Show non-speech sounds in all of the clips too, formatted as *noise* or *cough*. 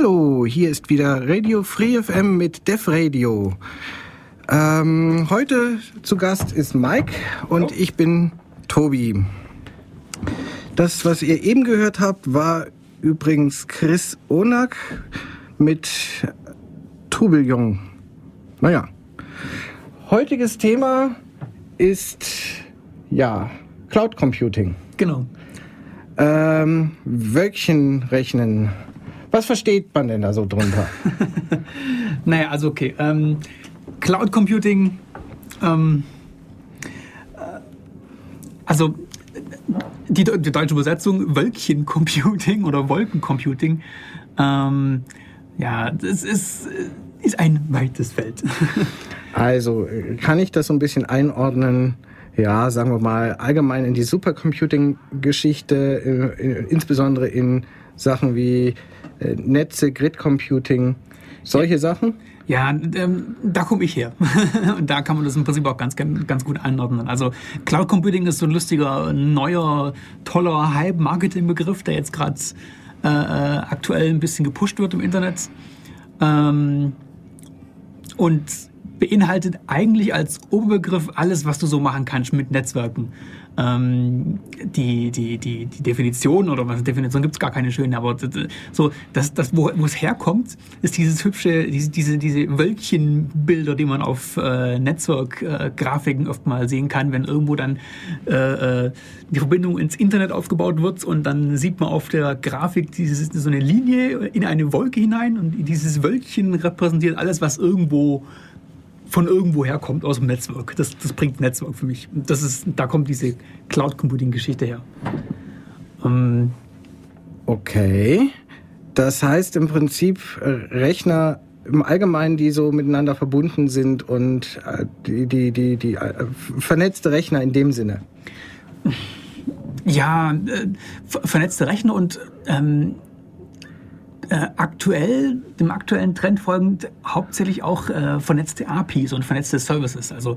Hallo, hier ist wieder Radio Free FM mit Def Radio. Ähm, heute zu Gast ist Mike und ich bin Tobi. Das, was ihr eben gehört habt, war übrigens Chris Onak mit Tourbillon. Naja, heutiges Thema ist ja Cloud Computing. Genau. Ähm, Wölkchen rechnen. Was versteht man denn da so drunter? *laughs* naja, also okay. Ähm, Cloud Computing, ähm, äh, also die, die, deutsche Übersetzung Wölkchen Computing oder Wolkencomputing, ähm, ja, das ist, ist ein weites Feld. *laughs* also kann ich das so ein bisschen einordnen? ja, sagen wir mal, allgemein in die Supercomputing-Geschichte, äh, insbesondere in Sachen wie äh, Netze, Grid-Computing, solche Sachen? Ja, ähm, da komme ich her. *laughs* Und da kann man das im Prinzip auch ganz, ganz gut einordnen. Also Cloud Computing ist so ein lustiger, neuer, toller Hype-Marketing-Begriff, der jetzt gerade äh, aktuell ein bisschen gepusht wird im Internet. Ähm, und beinhaltet eigentlich als Oberbegriff alles, was du so machen kannst mit Netzwerken. Ähm, die, die, die, die Definition oder was Definition gibt es gar keine schöne, aber so das, das wo, es herkommt, ist dieses hübsche, diese, diese, diese Wölkchenbilder, die man auf äh, Netzwerkgrafiken oft mal sehen kann, wenn irgendwo dann äh, äh, die Verbindung ins Internet aufgebaut wird und dann sieht man auf der Grafik dieses, so eine Linie in eine Wolke hinein und dieses Wölkchen repräsentiert alles, was irgendwo von irgendwoher kommt aus dem Netzwerk. Das, das bringt Netzwerk für mich. Das ist, da kommt diese Cloud Computing Geschichte her. Ähm, okay. Das heißt im Prinzip äh, Rechner im Allgemeinen, die so miteinander verbunden sind und äh, die, die, die, die äh, vernetzte Rechner in dem Sinne. Ja, vernetzte Rechner und ähm, äh, aktuell, dem aktuellen Trend folgend, hauptsächlich auch äh, vernetzte APIs und vernetzte Services. Also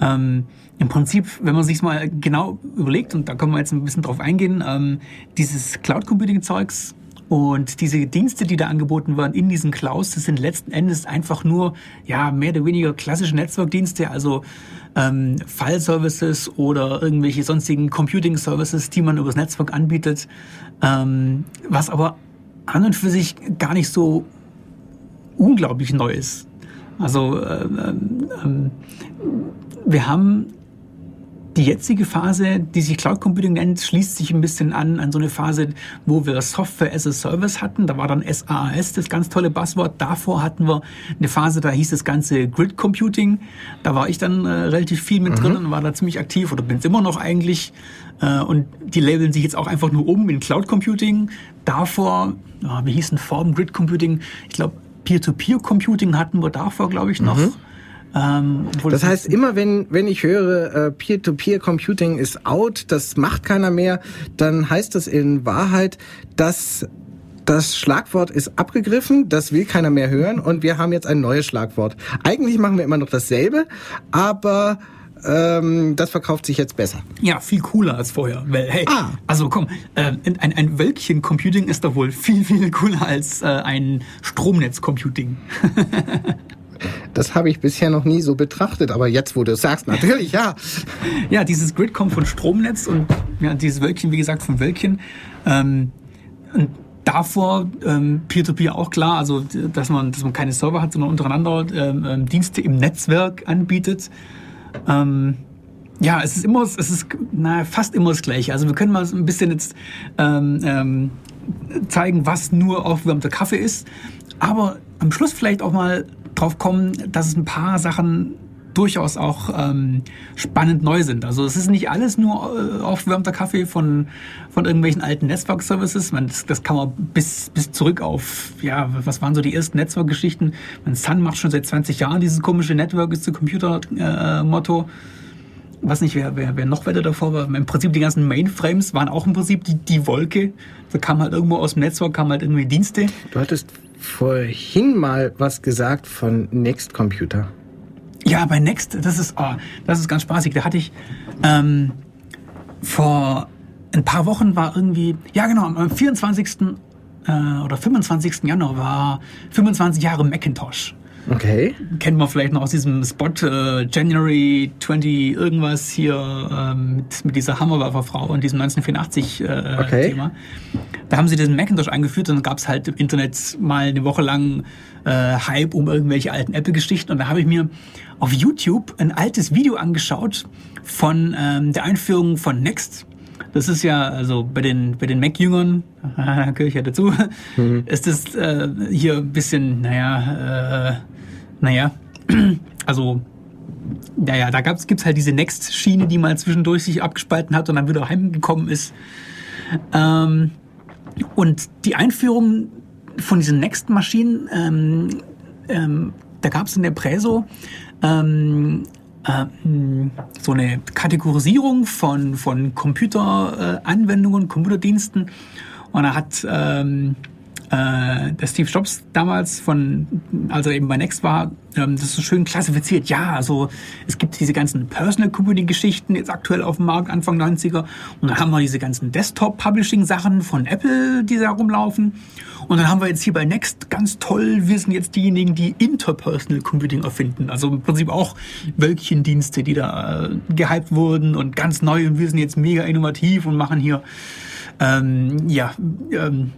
ähm, im Prinzip, wenn man sich mal genau überlegt, und da können wir jetzt ein bisschen drauf eingehen, ähm, dieses Cloud Computing Zeugs und diese Dienste, die da angeboten werden in diesen Clouds, das sind letzten Endes einfach nur ja mehr oder weniger klassische Netzwerkdienste, also ähm, File-Services oder irgendwelche sonstigen Computing-Services, die man übers Netzwerk anbietet, ähm, was aber an und für sich gar nicht so unglaublich neu ist. Also äh, äh, wir haben die jetzige Phase, die sich Cloud Computing nennt, schließt sich ein bisschen an an so eine Phase, wo wir Software as a Service hatten. Da war dann SaaS das ganz tolle Buzzword. Davor hatten wir eine Phase, da hieß das ganze Grid Computing. Da war ich dann äh, relativ viel mit mhm. drin und war da ziemlich aktiv oder bin es immer noch eigentlich. Äh, und die labeln sich jetzt auch einfach nur um in Cloud Computing. Davor, oh, wie hieß denn Form Grid Computing? Ich glaube, Peer-to-Peer Computing hatten wir davor, glaube ich, noch. Mhm. Ähm, das heißt, immer wenn, wenn ich höre, äh, Peer-to-Peer-Computing ist out, das macht keiner mehr, dann heißt das in Wahrheit, dass das Schlagwort ist abgegriffen, das will keiner mehr hören und wir haben jetzt ein neues Schlagwort. Eigentlich machen wir immer noch dasselbe, aber ähm, das verkauft sich jetzt besser. Ja, viel cooler als vorher. Weil, hey, ah. also komm, äh, ein, ein Wölkchen-Computing ist doch wohl viel, viel cooler als äh, ein Stromnetz-Computing. *laughs* Das habe ich bisher noch nie so betrachtet, aber jetzt, wo du es sagst, natürlich, ja. Ja, dieses Grid kommt von Stromnetz und ja, dieses Wölkchen, wie gesagt, von Wölkchen. Ähm, und davor ähm, Peer-to-Peer -Peer auch klar, also dass man, dass man keine Server hat, sondern untereinander ähm, ähm, Dienste im Netzwerk anbietet. Ähm, ja, es ist immer, es ist na, fast immer das Gleiche. Also wir können mal ein bisschen jetzt ähm, ähm, zeigen, was nur aufgewärmter Kaffee ist, aber am Schluss vielleicht auch mal drauf kommen, dass es ein paar Sachen durchaus auch ähm, spannend neu sind. Also es ist nicht alles nur äh, aufgewärmter Kaffee von, von irgendwelchen alten Netzwerkservices. Das, das kann man bis, bis zurück auf, ja, was waren so die ersten Netzwerkgeschichten? Man, Sun macht schon seit 20 Jahren dieses komische Network ist the Computer-Motto. Äh, was nicht, wer, wer, wer noch weiter davor war. Im Prinzip die ganzen Mainframes waren auch im Prinzip die, die Wolke. Da kam halt irgendwo aus dem Netzwerk, kam halt irgendwie Dienste. Du hattest vorhin mal was gesagt von Next Computer. Ja, bei Next, das ist, oh, das ist ganz spaßig. Da hatte ich ähm, vor ein paar Wochen war irgendwie, ja genau, am 24. äh, oder 25. Januar war 25 Jahre Macintosh. Okay. Kennt man vielleicht noch aus diesem Spot äh, January 20 irgendwas hier ähm, mit, mit dieser Hammerwerferfrau und diesem 1984 äh, Okay. Thema. Da haben sie diesen Macintosh eingeführt und dann gab es halt im Internet mal eine Woche lang äh, Hype um irgendwelche alten Apple-Geschichten und da habe ich mir auf YouTube ein altes Video angeschaut von ähm, der Einführung von Next. Das ist ja, also bei den, bei den Mac-Jüngern, *laughs* ja dazu, *laughs* ist das äh, hier ein bisschen, naja, äh, naja, *clears throat* also, naja, da gab's, gibt's halt diese Next-Schiene, die mal zwischendurch sich abgespalten hat und dann wieder heimgekommen ist. Ähm, und die Einführung von diesen Next-Maschinen, ähm, ähm, da gab es in der Präso ähm, äh, mh, so eine Kategorisierung von, von Computeranwendungen, Computerdiensten. Und da hat ähm, äh, der Steve Jobs damals von, als er eben bei Next war, ähm, das so schön klassifiziert. Ja, also es gibt diese ganzen Personal Computing Geschichten jetzt aktuell auf dem Markt Anfang 90er und dann haben wir diese ganzen Desktop Publishing Sachen von Apple, die da rumlaufen. Und dann haben wir jetzt hier bei Next ganz toll, wir sind jetzt diejenigen, die Interpersonal Computing erfinden. Also im Prinzip auch Wölkchendienste, die da äh, gehypt wurden und ganz neu und wir sind jetzt mega innovativ und machen hier ähm, ja, ähm,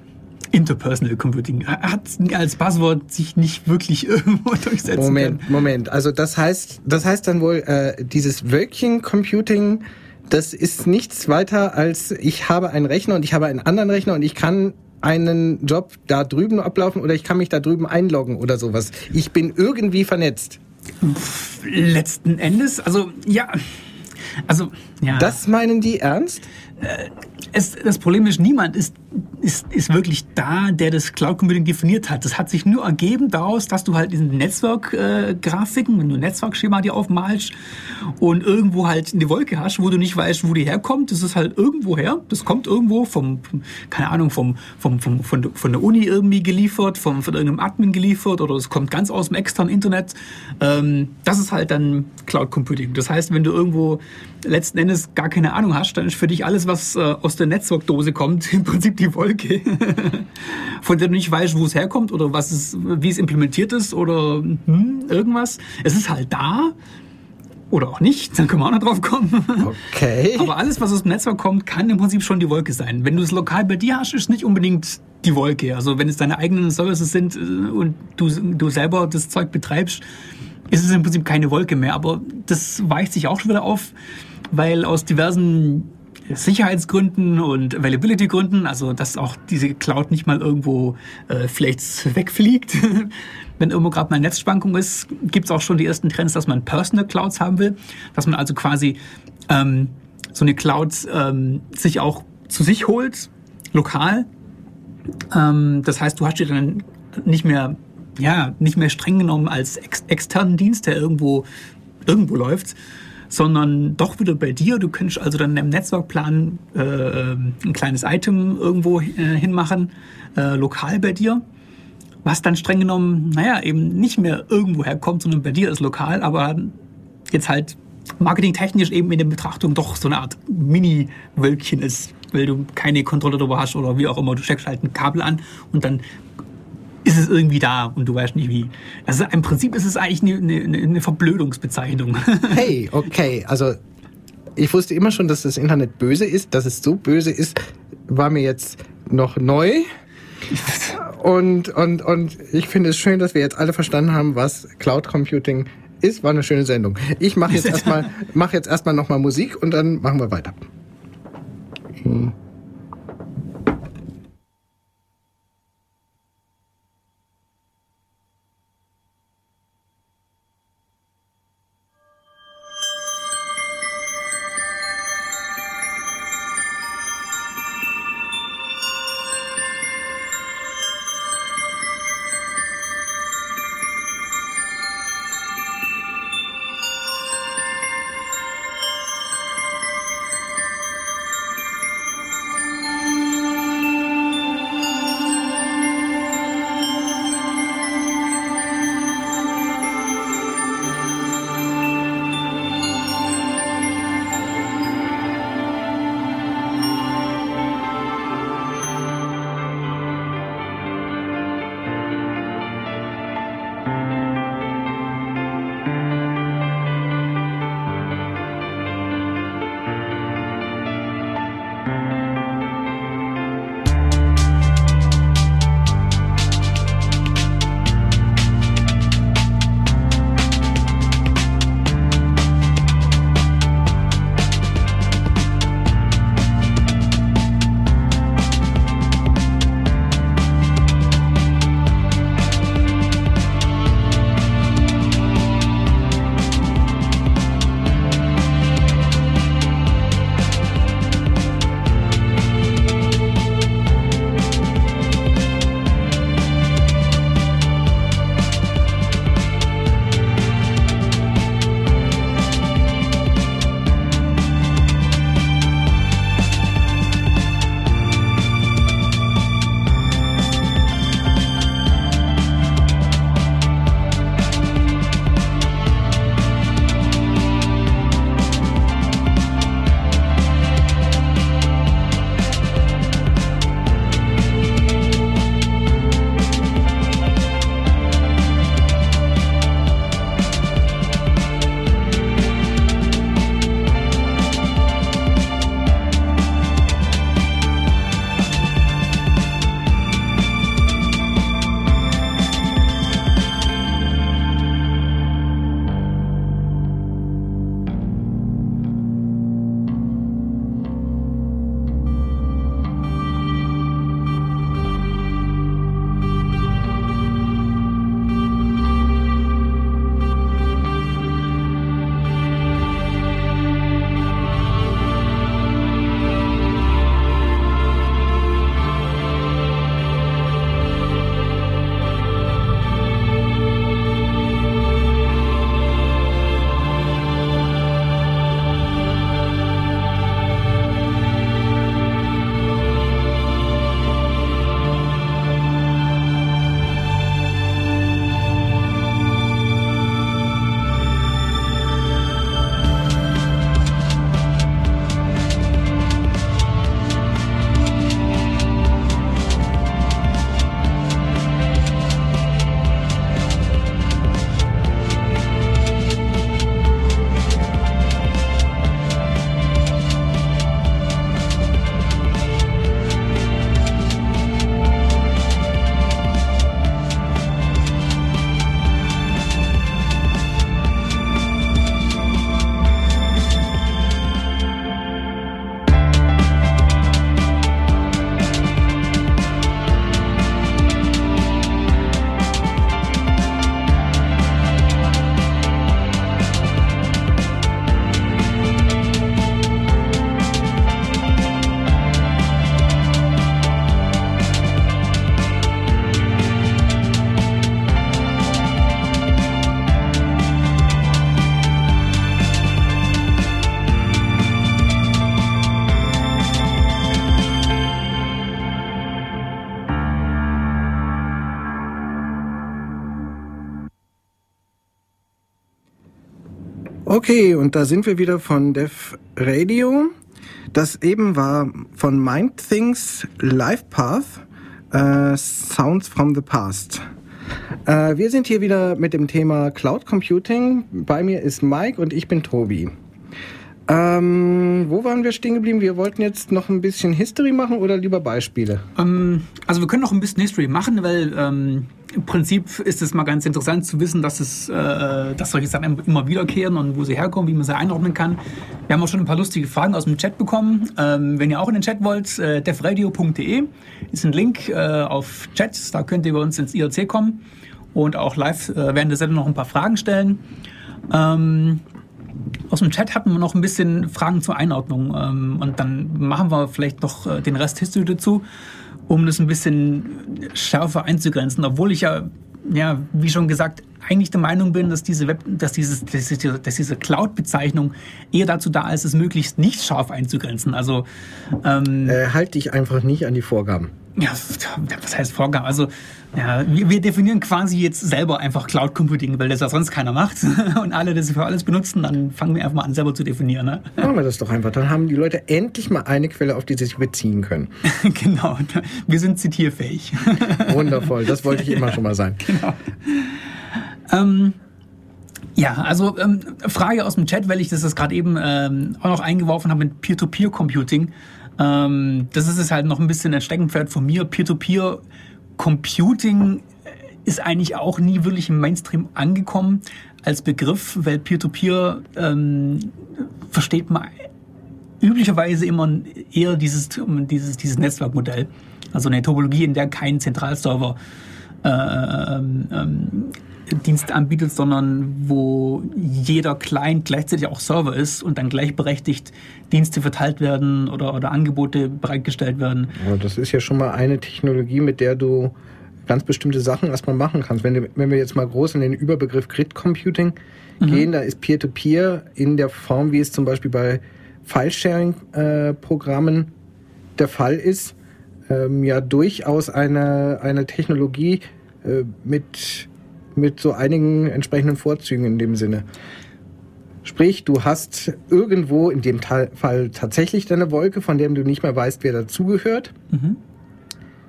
Interpersonal Computing. Hat als Buzzword sich nicht wirklich *laughs* irgendwo durchsetzen Moment, können. Moment. Also das heißt, das heißt dann wohl, äh, dieses Wölkchen-Computing, das ist nichts weiter als ich habe einen Rechner und ich habe einen anderen Rechner und ich kann einen Job da drüben ablaufen oder ich kann mich da drüben einloggen oder sowas. Ich bin irgendwie vernetzt. Letzten Endes, also ja, also ja. Das meinen die ernst? es, das Problem ist, niemand ist, ist, ist wirklich da, der das Cloud Computing definiert hat. Das hat sich nur ergeben daraus, dass du halt diesen Netzwerkgrafiken, wenn du ein Netzwerkschema dir aufmalst und irgendwo halt eine Wolke hast, wo du nicht weißt, wo die herkommt. Das ist halt irgendwo her. Das kommt irgendwo vom, keine Ahnung, vom, vom, vom, von, von der Uni irgendwie geliefert, vom, von irgendeinem Admin geliefert oder es kommt ganz aus dem externen Internet. Ähm, das ist halt dann Cloud Computing. Das heißt, wenn du irgendwo letzten Endes gar keine Ahnung hast, dann ist für dich alles, was äh, aus der Netzwerkdose kommt, *laughs* im Prinzip die Wolke, *laughs* von der du nicht weißt, wo es herkommt oder was es, wie es implementiert ist oder hm, irgendwas. Es ist halt da oder auch nicht, dann können wir auch noch drauf kommen. *laughs* Okay. Aber alles, was aus dem Netzwerk kommt, kann im Prinzip schon die Wolke sein. Wenn du es lokal bei dir hast, ist nicht unbedingt die Wolke. Also wenn es deine eigenen Services sind äh, und du, du selber das Zeug betreibst, ist es im Prinzip keine Wolke mehr. Aber das weicht sich auch schon wieder auf, weil aus diversen Sicherheitsgründen und Availability-Gründen, also dass auch diese Cloud nicht mal irgendwo äh, vielleicht wegfliegt, *laughs* wenn irgendwo gerade mal Netzschwankung ist, gibt es auch schon die ersten Trends, dass man Personal Clouds haben will, dass man also quasi ähm, so eine Cloud ähm, sich auch zu sich holt, lokal. Ähm, das heißt, du hast dir dann nicht mehr, ja, nicht mehr streng genommen als ex externen Dienst, der irgendwo, irgendwo läuft, sondern doch wieder bei dir. Du könntest also dann im Netzwerkplan äh, ein kleines Item irgendwo äh, hinmachen, äh, lokal bei dir. Was dann streng genommen, naja, eben nicht mehr irgendwo herkommt, sondern bei dir ist lokal, aber jetzt halt marketingtechnisch eben in der Betrachtung doch so eine Art Mini-Wölkchen ist, weil du keine Kontrolle darüber hast oder wie auch immer. Du steckst halt ein Kabel an und dann ist es irgendwie da und du weißt nicht wie. Also im Prinzip ist es eigentlich eine, eine, eine Verblödungsbezeichnung. *laughs* Hey, okay. Also ich wusste immer schon, dass das Internet böse ist. Dass es so böse ist, war mir jetzt noch neu. Und, und, und ich finde es schön, dass wir jetzt alle verstanden haben, was Cloud Computing ist. War eine schöne Sendung. Ich mache jetzt *laughs* erstmal mach jetzt erstmal noch mal Musik und dann machen wir weiter. Okay, und da sind wir wieder von Dev Radio. Das eben war von MindThings Live Path, äh, Sounds from the Past. Äh, wir sind hier wieder mit dem Thema Cloud Computing. Bei mir ist Mike und ich bin Tobi. Ähm, wo waren wir stehen geblieben? Wir wollten jetzt noch ein bisschen History machen oder lieber Beispiele? Ähm, also wir können noch ein bisschen History machen, weil ähm, im Prinzip ist es mal ganz interessant zu wissen, dass es, äh, dass solche Sachen immer wiederkehren und wo sie herkommen, wie man sie einordnen kann. Wir haben auch schon ein paar lustige Fragen aus dem Chat bekommen. Ähm, wenn ihr auch in den Chat wollt, äh, devradio.de ist ein Link äh, auf Chat, da könnt ihr bei uns ins IRC kommen und auch live äh, während der Sendung noch ein paar Fragen stellen. Ähm, aus dem Chat hatten wir noch ein bisschen Fragen zur Einordnung ähm, und dann machen wir vielleicht noch äh, den Rest History dazu, um das ein bisschen schärfer einzugrenzen, obwohl ich ja, ja, wie schon gesagt, eigentlich der Meinung bin, dass diese Web, dass dieses, dass diese, dass diese Cloud-Bezeichnung eher dazu da ist, es möglichst nicht scharf einzugrenzen. Also ähm, äh, halt dich einfach nicht an die Vorgaben. Ja, was heißt Vorgaben? Also ja, wir, wir, definieren quasi jetzt selber einfach Cloud Computing, weil das ja sonst keiner macht *laughs* und alle das für alles benutzen, dann fangen wir einfach mal an, selber zu definieren. Ne? Machen wir das doch einfach. Dann haben die Leute endlich mal eine Quelle, auf die sie sich beziehen können. *laughs* genau, wir sind zitierfähig. *laughs* Wundervoll, das wollte ich immer schon mal sein. Genau. Ähm, ja, also ähm, Frage aus dem Chat, weil ich das gerade eben ähm, auch noch eingeworfen habe mit Peer-to-Peer-Computing. Ähm, das ist es halt noch ein bisschen ein Steckenpferd von mir. Peer-to-Peer-Computing ist eigentlich auch nie wirklich im Mainstream angekommen als Begriff, weil Peer-to-Peer ähm, versteht man üblicherweise immer eher dieses, dieses, dieses Netzwerkmodell. Also eine Topologie, in der kein Zentralserver äh, ähm Dienst anbietet, sondern wo jeder Client gleichzeitig auch Server ist und dann gleichberechtigt Dienste verteilt werden oder, oder Angebote bereitgestellt werden. Ja, das ist ja schon mal eine Technologie, mit der du ganz bestimmte Sachen erstmal machen kannst. Wenn, wenn wir jetzt mal groß in den Überbegriff Grid Computing mhm. gehen, da ist Peer-to-Peer -Peer in der Form, wie es zum Beispiel bei File-Sharing-Programmen der Fall ist, ähm, ja durchaus eine, eine Technologie äh, mit mit so einigen entsprechenden Vorzügen in dem Sinne. Sprich, du hast irgendwo in dem Fall tatsächlich deine Wolke, von der du nicht mehr weißt, wer dazugehört. Mhm.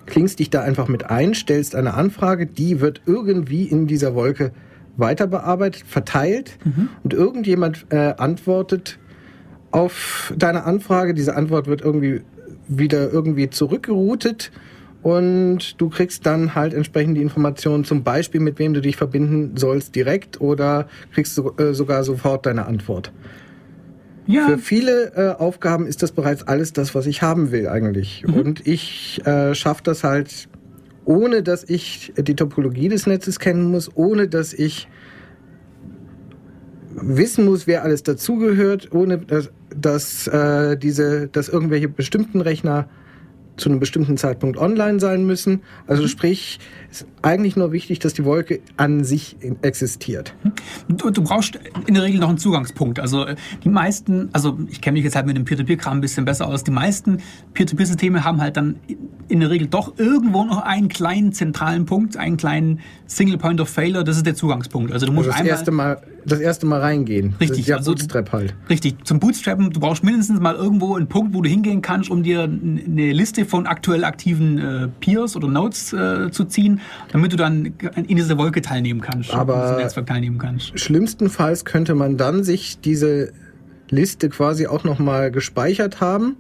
Klingst dich da einfach mit ein, stellst eine Anfrage, die wird irgendwie in dieser Wolke weiter bearbeitet, verteilt mhm. und irgendjemand äh, antwortet auf deine Anfrage. Diese Antwort wird irgendwie wieder irgendwie zurückgeroutet und du kriegst dann halt entsprechend die Informationen, zum Beispiel mit wem du dich verbinden sollst direkt oder kriegst so, äh, sogar sofort deine Antwort. Ja. Für viele äh, Aufgaben ist das bereits alles das, was ich haben will eigentlich. Mhm. Und ich äh, schaffe das halt, ohne dass ich die Topologie des Netzes kennen muss, ohne dass ich wissen muss, wer alles dazugehört, ohne dass, dass äh, diese, dass irgendwelche bestimmten Rechner zu einem bestimmten Zeitpunkt online sein müssen. Also mhm. sprich, ist eigentlich nur wichtig, dass die Wolke an sich existiert. Du, du, brauchst in der Regel noch einen Zugangspunkt. Also äh, die meisten, also ich kenne mich jetzt halt mit dem Peer-to-Peer-Kram ein bisschen besser aus. Die meisten Peer-to-Peer-Systeme haben halt dann in der Regel doch irgendwo noch einen kleinen zentralen Punkt, einen kleinen Single Point of Failure. Das ist der Zugangspunkt. Also du musst also das erste Mal das erste Mal reingehen. Richtig. Ja also, Bootstrap halt. Richtig. Zum Bootstrappen, du brauchst mindestens mal irgendwo einen Punkt, wo du hingehen kannst, um dir eine Liste von aktuell aktiven äh, Peers oder Nodes äh, zu ziehen, damit du dann in dieser Wolke teilnehmen kannst. Aber Netzwerk teilnehmen kannst. Schlimmstenfalls könnte man dann sich diese Liste quasi auch nochmal gespeichert haben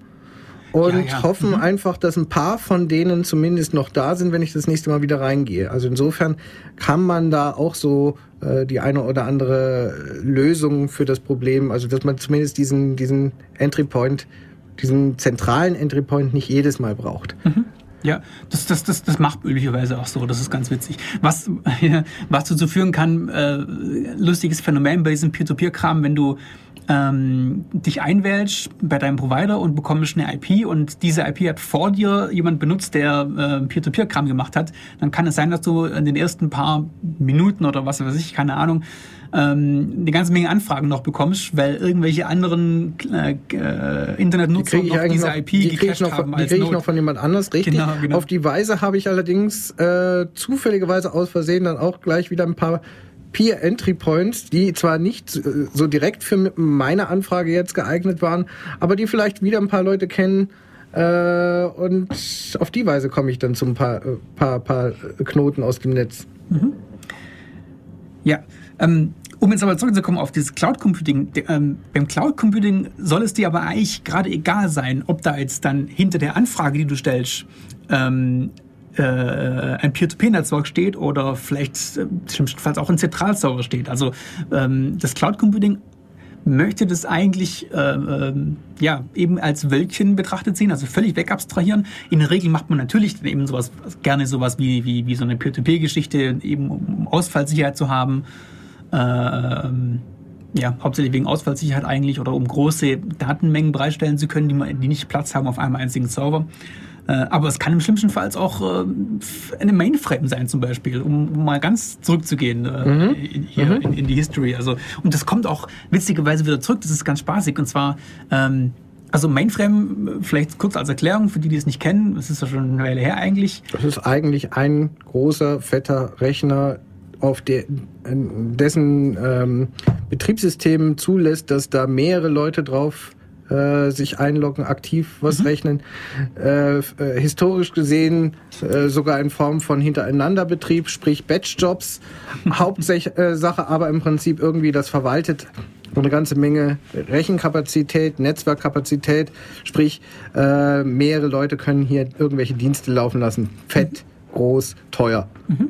und ja, ja. hoffen mhm. einfach, dass ein paar von denen zumindest noch da sind, wenn ich das nächste Mal wieder reingehe. Also insofern kann man da auch so äh, die eine oder andere Lösung für das Problem, also dass man zumindest diesen, diesen Entry Point, diesen zentralen Entry Point nicht jedes Mal braucht. Mhm. Ja, das, das, das, das macht üblicherweise auch so. Das ist ganz witzig. Was, *laughs* was dazu führen kann, äh, lustiges Phänomen bei diesem Peer-to-Peer-Kram, wenn du ähm, dich einwählst bei deinem Provider und bekommst eine IP und diese IP hat vor dir jemand benutzt, der äh, Peer-to-Peer-Kram gemacht hat, dann kann es sein, dass du in den ersten paar Minuten oder was weiß ich, keine Ahnung, ähm, eine ganze Menge Anfragen noch bekommst, weil irgendwelche anderen äh, äh Internetnutzer die noch diese noch, IP die gecached noch, haben. Die kriege ich noch von jemand anders, richtig. Genau, genau. Auf die Weise habe ich allerdings äh, zufälligerweise aus Versehen dann auch gleich wieder ein paar Peer Entry Points, die zwar nicht äh, so direkt für meine Anfrage jetzt geeignet waren, aber die vielleicht wieder ein paar Leute kennen. Äh, und auf die Weise komme ich dann zum paar, äh, paar, paar Knoten aus dem Netz. Mhm. Ja, ähm, um jetzt aber zurückzukommen auf dieses Cloud Computing, ähm, beim Cloud Computing soll es dir aber eigentlich gerade egal sein, ob da jetzt dann hinter der Anfrage, die du stellst, ähm, äh, ein Peer-to-Peer-Netzwerk steht oder vielleicht äh, schlimmstenfalls auch ein Zentralserver steht. Also ähm, das Cloud Computing möchte das eigentlich äh, äh, ja eben als Wölkchen betrachtet sehen, also völlig wegabstrahieren. In der Regel macht man natürlich eben sowas gerne sowas wie wie, wie so eine Peer-to-Peer-Geschichte, eben um Ausfallsicherheit zu haben ähm, ja, hauptsächlich wegen Ausfallsicherheit eigentlich oder um große Datenmengen bereitstellen zu können, die, die nicht Platz haben auf einem einzigen Server. Äh, aber es kann im schlimmsten Fall auch äh, eine Mainframe sein zum Beispiel, um, um mal ganz zurückzugehen äh, mhm. hier mhm. In, in, die History. Also und das kommt auch witzigerweise wieder zurück. Das ist ganz spaßig und zwar ähm, also Mainframe, vielleicht kurz als Erklärung für die, die es nicht kennen, das ist ja schon eine Weile her eigentlich. Das ist eigentlich ein großer, fetter Rechner, auf der, dessen ähm, Betriebssystem zulässt, dass da mehrere Leute drauf äh, sich einloggen, aktiv was mhm. rechnen. Äh, äh, historisch gesehen äh, sogar in Form von Hintereinanderbetrieb, sprich Batch-Jobs. *laughs* Hauptsache aber im Prinzip irgendwie das verwaltet eine ganze Menge Rechenkapazität, Netzwerkkapazität, sprich mehrere Leute können hier irgendwelche Dienste laufen lassen. Fett, mhm. groß, teuer. Mhm.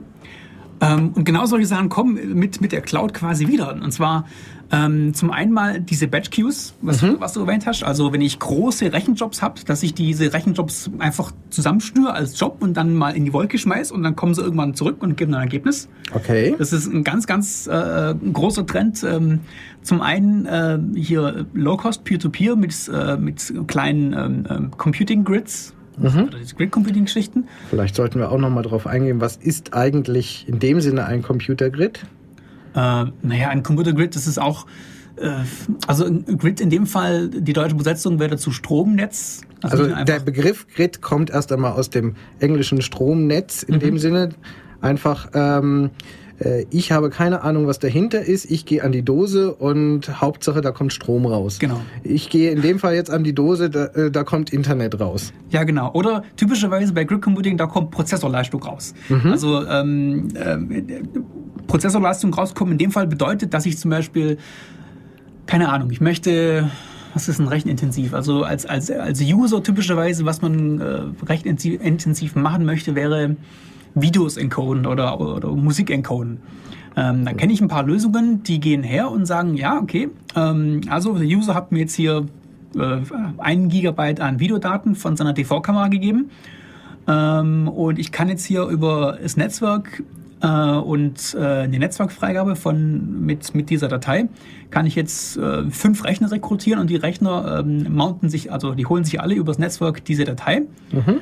Ähm, und genau solche Sachen kommen mit, mit der Cloud quasi wieder. Und zwar ähm, zum einen mal diese Batch Queues, was, mhm. was du erwähnt hast. Also wenn ich große Rechenjobs habe, dass ich diese Rechenjobs einfach zusammenschnüre als Job und dann mal in die Wolke schmeiß und dann kommen sie irgendwann zurück und geben ein Ergebnis. Okay. Das ist ein ganz, ganz äh, großer Trend. Ähm, zum einen äh, hier Low-Cost Peer-to-Peer mit, äh, mit kleinen ähm, ähm Computing Grids, Mhm. Grid Computing Geschichten. Vielleicht sollten wir auch noch mal darauf eingehen, was ist eigentlich in dem Sinne ein Computer Grid? Äh, naja, ein Computer Grid, das ist auch, äh, also ein Grid in dem Fall, die deutsche Besetzung wäre dazu Stromnetz. Also, also der Begriff Grid kommt erst einmal aus dem englischen Stromnetz in mhm. dem Sinne. Einfach ähm, äh, ich habe keine Ahnung, was dahinter ist. Ich gehe an die Dose und Hauptsache, da kommt Strom raus. Genau. Ich gehe in dem Fall jetzt an die Dose, da, äh, da kommt Internet raus. Ja, genau. Oder typischerweise bei Grid Computing, da kommt Prozessorleistung raus. Mhm. Also ähm, äh, Prozessorleistung rauskommen in dem Fall bedeutet, dass ich zum Beispiel, keine Ahnung, ich möchte was ist denn rechenintensiv? Also als, als, als User typischerweise, was man äh, recht intensiv machen möchte, wäre Videos encoden oder, oder Musik encoden. Ähm, dann kenne ich ein paar Lösungen, die gehen her und sagen, ja, okay, ähm, also der User hat mir jetzt hier äh, einen Gigabyte an Videodaten von seiner TV-Kamera gegeben ähm, und ich kann jetzt hier über das Netzwerk äh, und äh, eine Netzwerkfreigabe von mit, mit dieser Datei kann ich jetzt äh, fünf Rechner rekrutieren und die Rechner ähm, mounten sich, also die holen sich alle übers Netzwerk diese Datei. Mhm.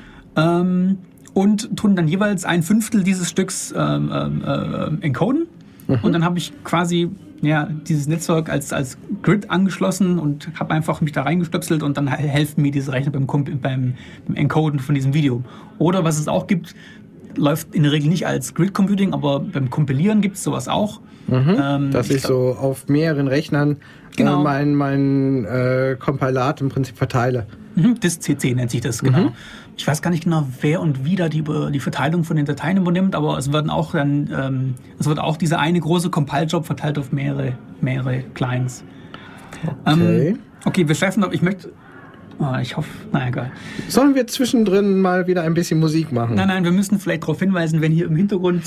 Und tun dann jeweils ein Fünftel dieses Stücks ähm, äh, encoden. Mhm. Und dann habe ich quasi ja, dieses Netzwerk als, als Grid angeschlossen und habe einfach mich da reingestöpselt und dann helfen mir diese Rechner beim, beim, beim Encoden von diesem Video. Oder was es auch gibt, läuft in der Regel nicht als Grid Computing, aber beim Kompilieren gibt es sowas auch. Mhm, ähm, dass ich, ich so auf mehreren Rechnern äh, genau. äh, mein, mein äh, Kompilat im Prinzip verteile. Mhm, DIS-CC nennt sich das, genau. Mhm. Ich weiß gar nicht genau, wer und wie da die, die Verteilung von den Dateien übernimmt, aber es werden auch dann, ähm, es wird auch dieser eine große Compile-Job verteilt auf mehrere, mehrere Clients. Okay. Ähm, okay, wir noch, ich möchte, oh, ich hoffe, naja, egal. Sollen wir zwischendrin mal wieder ein bisschen Musik machen? Nein, nein, wir müssen vielleicht darauf hinweisen, wenn hier im Hintergrund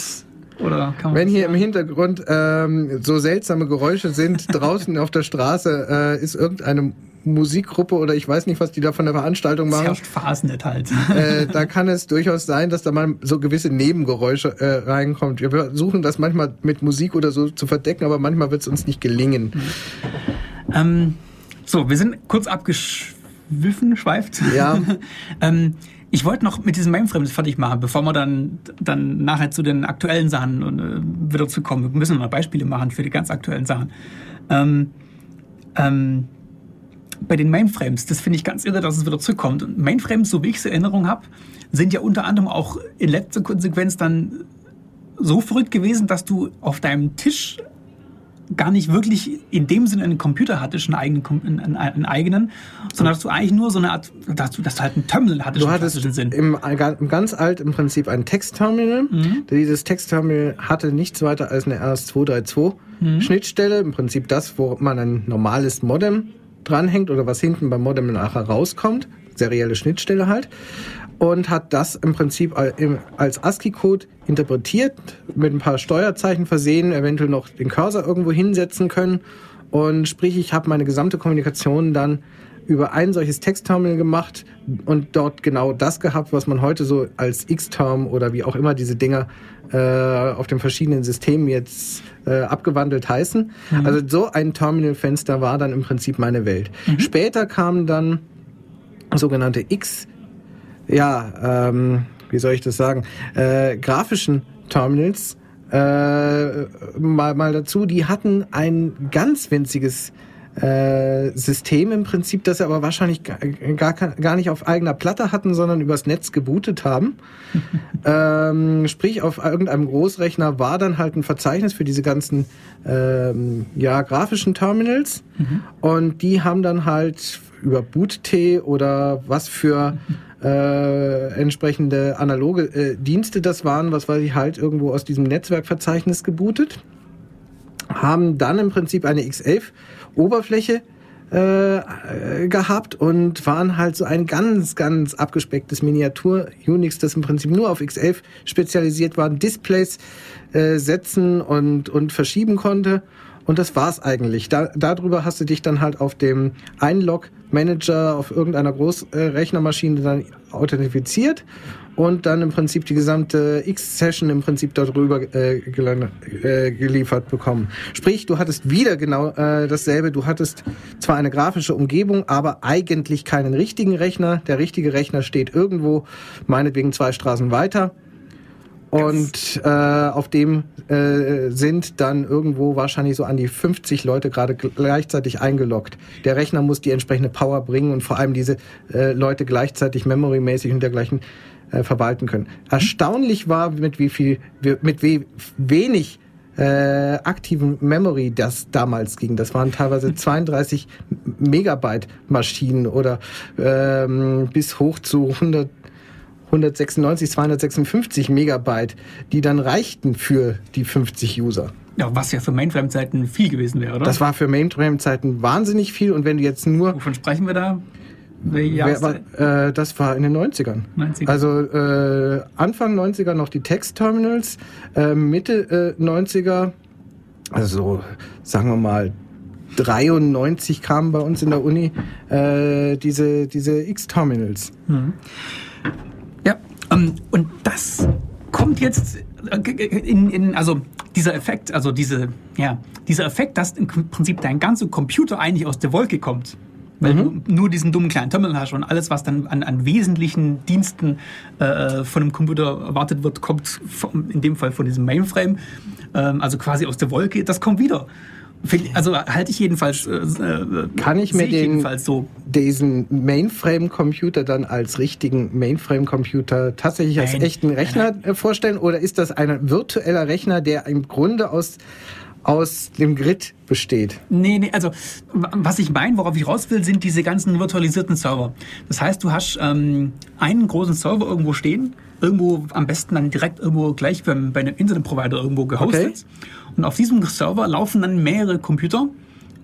oder Wenn hier im Hintergrund ähm, so seltsame Geräusche sind, *laughs* draußen auf der Straße äh, ist irgendeine Musikgruppe oder ich weiß nicht, was die da von der Veranstaltung machen. Es herrscht Phasenet halt. Äh, da kann es durchaus sein, dass da mal so gewisse Nebengeräusche äh, reinkommt. Wir versuchen das manchmal mit Musik oder so zu verdecken, aber manchmal wird es uns nicht gelingen. Ähm, so, wir sind kurz abgeschwiffen, schweift. Ja. *laughs* ähm, ich wollte noch mit diesem Mainframe fertig machen, bevor wir dann, dann nachher zu den aktuellen Sachen äh, wieder zu kommen. Wir müssen noch Beispiele machen für die ganz aktuellen Sachen. Ähm, ähm, bei den Mainframes, das finde ich ganz irre, dass es wieder zurückkommt. Und Mainframes, so wie ich es Erinnerung habe, sind ja unter anderem auch in letzter Konsequenz dann so verrückt gewesen, dass du auf deinem Tisch gar nicht wirklich in dem Sinne einen Computer hattest, einen eigenen, einen, einen eigenen sondern dass du eigentlich nur so eine Art, dass du, dass du halt ein Terminal hattest. Du hattest Sinn. Im, im ganz alt im Prinzip ein Textterminal. Mhm. Dieses Textterminal hatte nichts weiter als eine RS232 mhm. Schnittstelle. Im Prinzip das, wo man ein normales Modem dranhängt oder was hinten beim Modem nachher rauskommt. Serielle Schnittstelle halt und hat das im Prinzip als ASCII-Code interpretiert, mit ein paar Steuerzeichen versehen, eventuell noch den Cursor irgendwo hinsetzen können. Und sprich, ich habe meine gesamte Kommunikation dann über ein solches Textterminal gemacht und dort genau das gehabt, was man heute so als X-Term oder wie auch immer diese Dinger äh, auf den verschiedenen Systemen jetzt äh, abgewandelt heißen. Mhm. Also so ein Terminalfenster war dann im Prinzip meine Welt. Mhm. Später kamen dann sogenannte X ja, ähm, wie soll ich das sagen, äh, grafischen Terminals äh, mal, mal dazu. Die hatten ein ganz winziges äh, System im Prinzip, das sie aber wahrscheinlich gar, gar, gar nicht auf eigener Platte hatten, sondern übers Netz gebootet haben. *laughs* ähm, sprich, auf irgendeinem Großrechner war dann halt ein Verzeichnis für diese ganzen ähm, ja, grafischen Terminals mhm. und die haben dann halt über BootT oder was für äh, entsprechende analoge äh, Dienste das waren, was weiß ich halt irgendwo aus diesem Netzwerkverzeichnis gebootet, haben dann im Prinzip eine X11 Oberfläche äh, gehabt und waren halt so ein ganz, ganz abgespecktes Miniatur-Unix, das im Prinzip nur auf X11 spezialisiert war, Displays äh, setzen und, und verschieben konnte. Und das war's eigentlich. Da, darüber hast du dich dann halt auf dem Einlog-Manager auf irgendeiner Großrechnermaschine dann authentifiziert und dann im Prinzip die gesamte X-Session im Prinzip darüber äh, äh, geliefert bekommen. Sprich, du hattest wieder genau äh, dasselbe. Du hattest zwar eine grafische Umgebung, aber eigentlich keinen richtigen Rechner. Der richtige Rechner steht irgendwo, meinetwegen zwei Straßen weiter. Und äh, auf dem äh, sind dann irgendwo wahrscheinlich so an die 50 Leute gerade gleichzeitig eingeloggt. Der Rechner muss die entsprechende Power bringen und vor allem diese äh, Leute gleichzeitig memorymäßig und dergleichen äh, verwalten können. Erstaunlich war, mit wie viel, mit wie wenig äh, aktiven Memory das damals ging. Das waren teilweise *laughs* 32 Megabyte Maschinen oder ähm, bis hoch zu 100 196, 256 Megabyte, die dann reichten für die 50 User. Ja, was ja für Mainframe-Zeiten viel gewesen wäre, oder? Das war für Mainframe-Zeiten wahnsinnig viel und wenn du jetzt nur... Wovon sprechen wir da? Wer, war, äh, das war in den 90ern. 90er. Also äh, Anfang 90er noch die Text-Terminals, äh, Mitte äh, 90er, also sagen wir mal 93 kamen bei uns in der Uni äh, diese, diese X-Terminals. Mhm. Ähm, und das kommt jetzt äh, in, in, also dieser Effekt, also diese, ja, dieser Effekt, dass im Prinzip dein ganzer Computer eigentlich aus der Wolke kommt. Weil mhm. du nur diesen dummen kleinen Terminal hast und alles, was dann an, an wesentlichen Diensten äh, von einem Computer erwartet wird, kommt von, in dem Fall von diesem Mainframe, ähm, also quasi aus der Wolke, das kommt wieder. Also halte ich jedenfalls. Äh, äh, Kann ich mir ich den, so. diesen Mainframe-Computer dann als richtigen Mainframe-Computer tatsächlich als Nein. echten Rechner Nein. Äh, vorstellen? Oder ist das ein virtueller Rechner, der im Grunde aus aus dem Grid besteht. Nee, nee, also was ich meine, worauf ich raus will, sind diese ganzen virtualisierten Server. Das heißt, du hast ähm, einen großen Server irgendwo stehen, irgendwo am besten dann direkt irgendwo gleich beim, bei einem Internetprovider irgendwo gehostet. Okay. Und auf diesem Server laufen dann mehrere Computer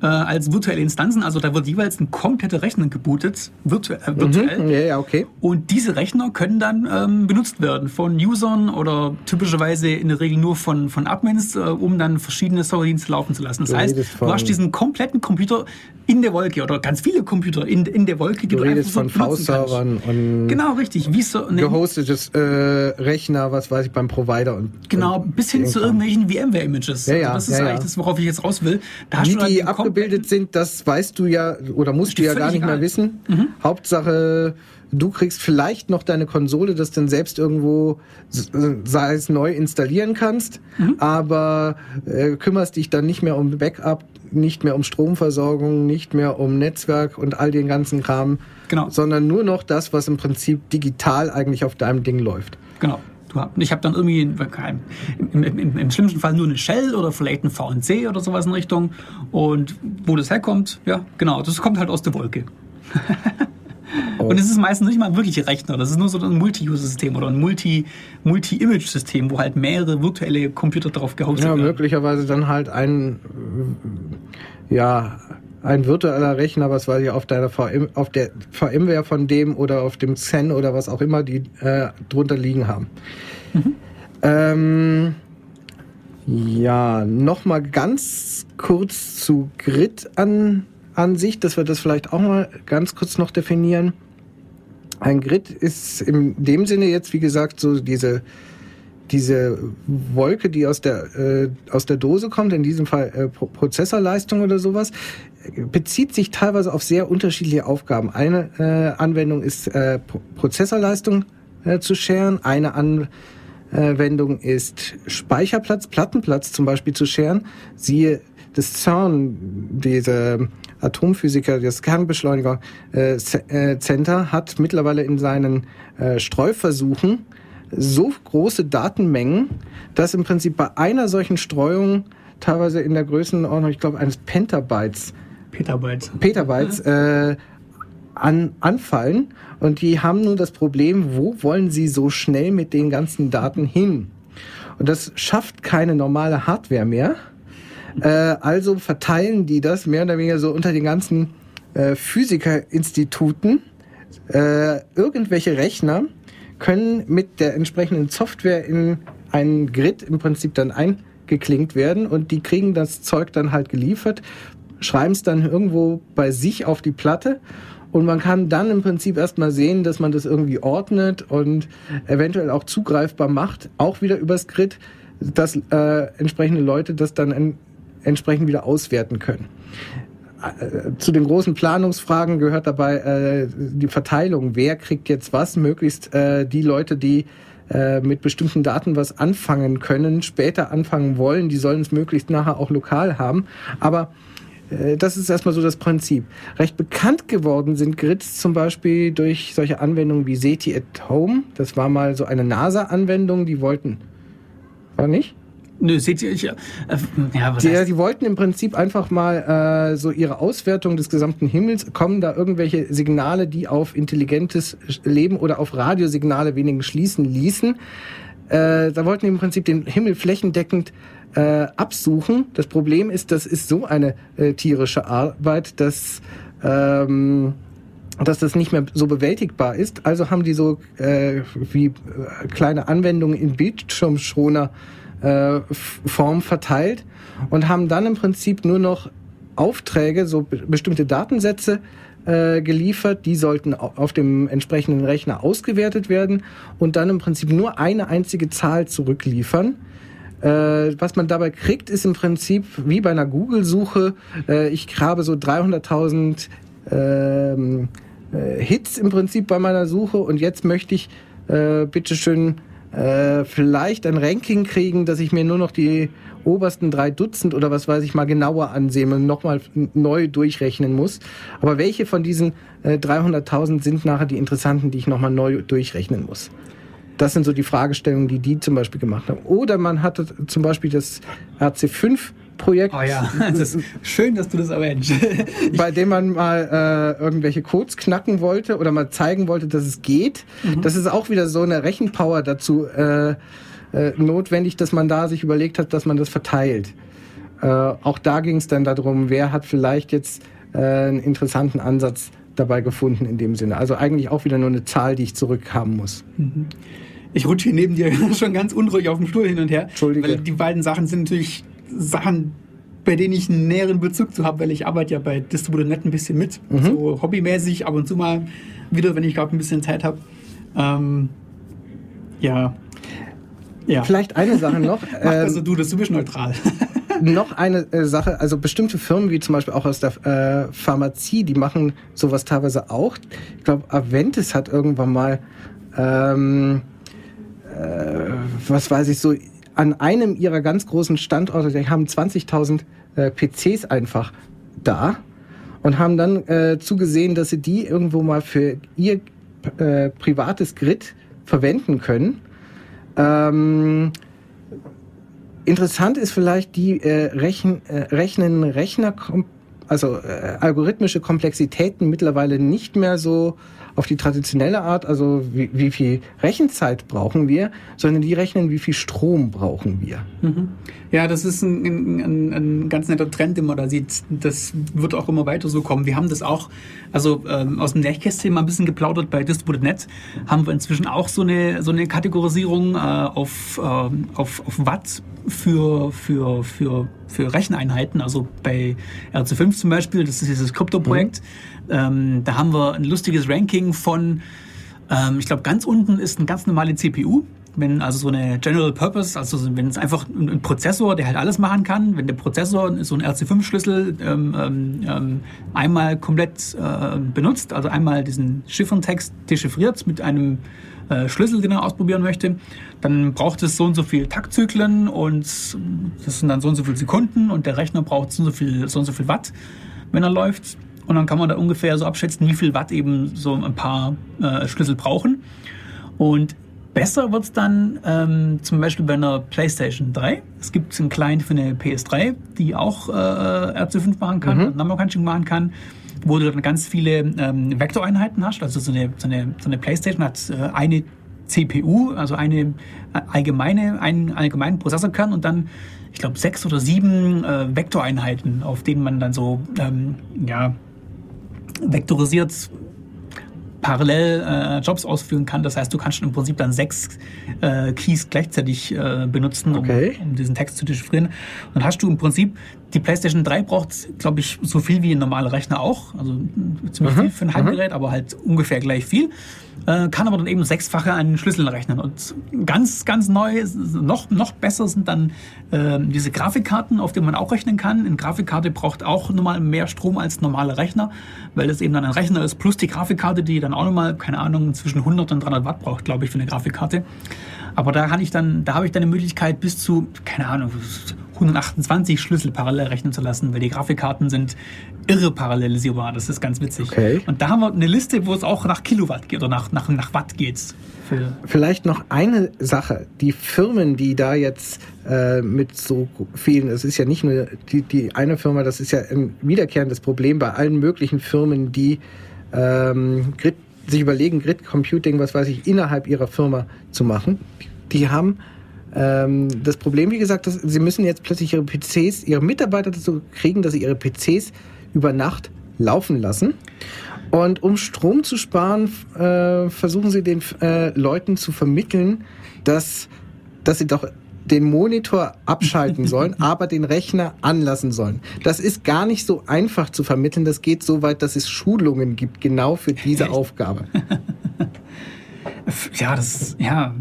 äh, als virtuelle Instanzen. Also da wird jeweils ein kompletter Rechner gebootet, virtu äh, virtuell. Mhm, ja, ja, okay. Und diese Rechner können dann ähm, benutzt werden von Usern oder typischerweise in der Regel nur von, von Admins, äh, um dann verschiedene Serverdienste laufen zu lassen. Das du heißt, du hast diesen kompletten Computer in der Wolke oder ganz viele Computer in, in der Wolke. Du redest von V-Servern und genau richtig, wie so ne, gehostetes äh, Rechner, was weiß ich beim Provider und genau bis hin zu irgendwelchen VMware-Images. Ja, ja, also das ist ja, eigentlich das, worauf ich jetzt raus will. Da Wie die halt abgebildet sind, das weißt du ja oder musst du ja gar nicht egal. mehr wissen. Mhm. Hauptsache du kriegst vielleicht noch deine Konsole, das dann selbst irgendwo, sei es neu installieren kannst, mhm. aber äh, kümmerst dich dann nicht mehr um Backup, nicht mehr um Stromversorgung, nicht mehr um Netzwerk und all den ganzen Kram, genau. sondern nur noch das, was im Prinzip digital eigentlich auf deinem Ding läuft. Genau. Ich habe dann irgendwie im, im, im, im, schlimmsten Fall nur eine Shell oder vielleicht ein VNC oder sowas in Richtung. Und wo das herkommt, ja, genau, das kommt halt aus der Wolke. *laughs* Oh. Und es ist meistens nicht mal wirklich Rechner, das ist nur so ein Multi-User-System oder ein Multi-Image-System, wo halt mehrere virtuelle Computer drauf gehostet werden. Ja, möglicherweise dann halt ein, ja, ein virtueller Rechner, was weiß ich, auf deiner VM, auf der VMware von dem oder auf dem Zen oder was auch immer die äh, drunter liegen haben. Mhm. Ähm, ja, nochmal ganz kurz zu Grid an an sich, dass wir das vielleicht auch mal ganz kurz noch definieren. Ein Grid ist in dem Sinne jetzt, wie gesagt, so diese, diese Wolke, die aus der, äh, aus der Dose kommt, in diesem Fall äh, Prozessorleistung oder sowas, bezieht sich teilweise auf sehr unterschiedliche Aufgaben. Eine äh, Anwendung ist äh, Prozessorleistung äh, zu scheren, eine Anwendung ist Speicherplatz, Plattenplatz zum Beispiel zu scheren. Siehe das CERN, diese Atomphysiker, das Kernbeschleuniger äh, äh, Center, hat mittlerweile in seinen äh, Streuversuchen so große Datenmengen, dass im Prinzip bei einer solchen Streuung teilweise in der Größenordnung, ich glaube, eines Pentabytes, Petabytes, Petabytes äh, an, anfallen. Und die haben nun das Problem, wo wollen sie so schnell mit den ganzen Daten hin? Und das schafft keine normale Hardware mehr äh, also verteilen die das mehr oder weniger so unter den ganzen äh, Physikerinstituten. Äh, irgendwelche Rechner können mit der entsprechenden Software in einen Grid im Prinzip dann eingeklinkt werden und die kriegen das Zeug dann halt geliefert, schreiben es dann irgendwo bei sich auf die Platte und man kann dann im Prinzip erstmal sehen, dass man das irgendwie ordnet und eventuell auch zugreifbar macht, auch wieder übers Grid, dass äh, entsprechende Leute das dann entsprechend wieder auswerten können. Äh, zu den großen Planungsfragen gehört dabei äh, die Verteilung. Wer kriegt jetzt was? Möglichst äh, die Leute, die äh, mit bestimmten Daten was anfangen können, später anfangen wollen, die sollen es möglichst nachher auch lokal haben. Aber äh, das ist erstmal so das Prinzip. Recht bekannt geworden sind Grids zum Beispiel durch solche Anwendungen wie SETI at Home. Das war mal so eine NASA-Anwendung, die wollten. War nicht? Nö, seht ihr, ich, äh, ja, was die, die wollten im Prinzip einfach mal äh, so ihre Auswertung des gesamten Himmels, kommen da irgendwelche Signale, die auf intelligentes Leben oder auf Radiosignale wenigen schließen ließen. Äh, da wollten die im Prinzip den Himmel flächendeckend äh, absuchen. Das Problem ist, das ist so eine äh, tierische Arbeit, dass ähm, dass das nicht mehr so bewältigbar ist. Also haben die so äh, wie äh, kleine Anwendungen in Bildschirmschoner äh, Form verteilt und haben dann im Prinzip nur noch Aufträge, so bestimmte Datensätze äh, geliefert, die sollten auf dem entsprechenden Rechner ausgewertet werden und dann im Prinzip nur eine einzige Zahl zurückliefern. Äh, was man dabei kriegt, ist im Prinzip wie bei einer Google-Suche. Ich habe so 300.000 ähm, äh, Hits im Prinzip bei meiner Suche und jetzt möchte ich bitteschön äh, vielleicht ein Ranking kriegen, dass ich mir nur noch die obersten drei Dutzend oder was weiß ich mal genauer ansehen und nochmal neu durchrechnen muss. Aber welche von diesen äh, 300.000 sind nachher die interessanten, die ich nochmal neu durchrechnen muss? Das sind so die Fragestellungen, die die zum Beispiel gemacht haben. Oder man hatte zum Beispiel das RC5 Projekt. Oh ja, *laughs* das ist schön, dass du das erwähnst. *laughs* bei dem man mal äh, irgendwelche Codes knacken wollte oder mal zeigen wollte, dass es geht. Mhm. Das ist auch wieder so eine Rechenpower dazu äh, äh, notwendig, dass man da sich überlegt hat, dass man das verteilt. Äh, auch da ging es dann darum, wer hat vielleicht jetzt äh, einen interessanten Ansatz dabei gefunden in dem Sinne. Also eigentlich auch wieder nur eine Zahl, die ich zurückhaben muss. Mhm. Ich rutsche hier neben dir *laughs* schon ganz unruhig auf dem Stuhl hin und her. Entschuldige. Weil die beiden Sachen sind natürlich Sachen, bei denen ich einen näheren Bezug zu habe, weil ich arbeite ja bei Distributor.net ein bisschen mit. Mhm. So hobbymäßig, ab und zu mal wieder, wenn ich gerade ein bisschen Zeit habe. Ähm, ja. ja. Vielleicht eine Sache noch. *laughs* also du, das du bist neutral. *laughs* noch eine äh, Sache, also bestimmte Firmen, wie zum Beispiel auch aus der äh, Pharmazie, die machen sowas teilweise auch. Ich glaube, Aventis hat irgendwann mal, ähm, äh, was weiß ich, so an einem ihrer ganz großen Standorte, die haben 20.000 äh, PCs einfach da und haben dann äh, zugesehen, dass sie die irgendwo mal für ihr äh, privates Grid verwenden können. Ähm, interessant ist vielleicht die äh, Rechen, äh, rechnen Rechner, also äh, algorithmische Komplexitäten mittlerweile nicht mehr so auf die traditionelle Art, also wie, wie viel Rechenzeit brauchen wir, sondern die rechnen, wie viel Strom brauchen wir. Mhm. Ja, das ist ein, ein, ein, ganz netter Trend, den man da sieht. Das wird auch immer weiter so kommen. Wir haben das auch, also ähm, aus dem Nähkästchen mal ein bisschen geplaudert bei Distributed.net, haben wir inzwischen auch so eine, so eine Kategorisierung äh, auf, äh, auf, auf Watt für, für, für, für Recheneinheiten. Also bei RC5 zum Beispiel, das ist dieses Krypto-Projekt. Mhm ähm, da haben wir ein lustiges Ranking von, ähm, ich glaube, ganz unten ist eine ganz normale CPU. Wenn also so eine General Purpose, also wenn es einfach ein, Prozessor, der halt alles machen kann, wenn der Prozessor so ein RC5-Schlüssel ähm, ähm, ähm, einmal komplett äh, benutzt, also einmal diesen Chiffrentext dechiffriert mit einem äh, Schlüssel, den er ausprobieren möchte, dann braucht es so und so viele Taktzyklen und das sind dann so und so viele Sekunden und der Rechner braucht so und so viel, so und so viel Watt, wenn er läuft. Und dann kann man da ungefähr so abschätzen, wie viel Watt eben so ein paar äh, Schlüssel brauchen. Und besser wird's dann ähm, zum Beispiel bei einer PlayStation 3. Es gibt einen Client für eine PS3, die auch äh, RC5 machen kann, mhm. Number Crunching machen kann, wo du dann ganz viele ähm, Vektoreinheiten hast. Also so eine, so eine, so eine PlayStation hat äh, eine CPU, also eine äh, allgemeine, einen allgemeinen Prozessorkern und dann ich glaube, sechs oder sieben äh, Vektoreinheiten, auf denen man dann so ähm, ja, vektorisiert parallel äh, Jobs ausführen kann. Das heißt, du kannst im Prinzip dann sechs äh, Keys gleichzeitig äh, benutzen, um, okay. um, diesen Text zu dechiffrieren. Dann hast du im Prinzip, die PlayStation 3 braucht, glaube ich, so viel wie ein normaler Rechner auch. Also ziemlich mhm. viel für ein Heimgerät, mhm. aber halt ungefähr gleich viel. Äh, kann aber dann eben sechsfache an Schlüsseln rechnen. Und ganz, ganz neu, noch, noch besser sind dann äh, diese Grafikkarten, auf denen man auch rechnen kann. Eine Grafikkarte braucht auch nochmal mehr Strom als normale Rechner, weil das eben dann ein Rechner ist, plus die Grafikkarte, die dann auch nochmal, keine Ahnung, zwischen 100 und 300 Watt braucht, glaube ich, für eine Grafikkarte. Aber da kann ich dann, da habe ich dann eine Möglichkeit bis zu, keine Ahnung, 128 Schlüssel parallel rechnen zu lassen, weil die Grafikkarten sind irre parallelisierbar. Das ist ganz witzig. Okay. Und da haben wir eine Liste, wo es auch nach Kilowatt geht oder nach, nach, nach Watt geht. Vielleicht noch eine Sache. Die Firmen, die da jetzt äh, mit so vielen, es ist ja nicht nur die, die eine Firma, das ist ja ein wiederkehrendes Problem bei allen möglichen Firmen, die ähm, Grid, sich überlegen, Grid Computing, was weiß ich, innerhalb ihrer Firma zu machen. Die haben ähm, das Problem, wie gesagt, dass sie müssen jetzt plötzlich ihre PCs, ihre Mitarbeiter dazu kriegen, dass sie ihre PCs über Nacht laufen lassen. Und um Strom zu sparen, äh, versuchen sie den äh, Leuten zu vermitteln, dass, dass sie doch den Monitor abschalten sollen, *laughs* aber den Rechner anlassen sollen. Das ist gar nicht so einfach zu vermitteln. Das geht so weit, dass es Schulungen gibt, genau für diese? Aufgabe. *laughs* ja, das, ja,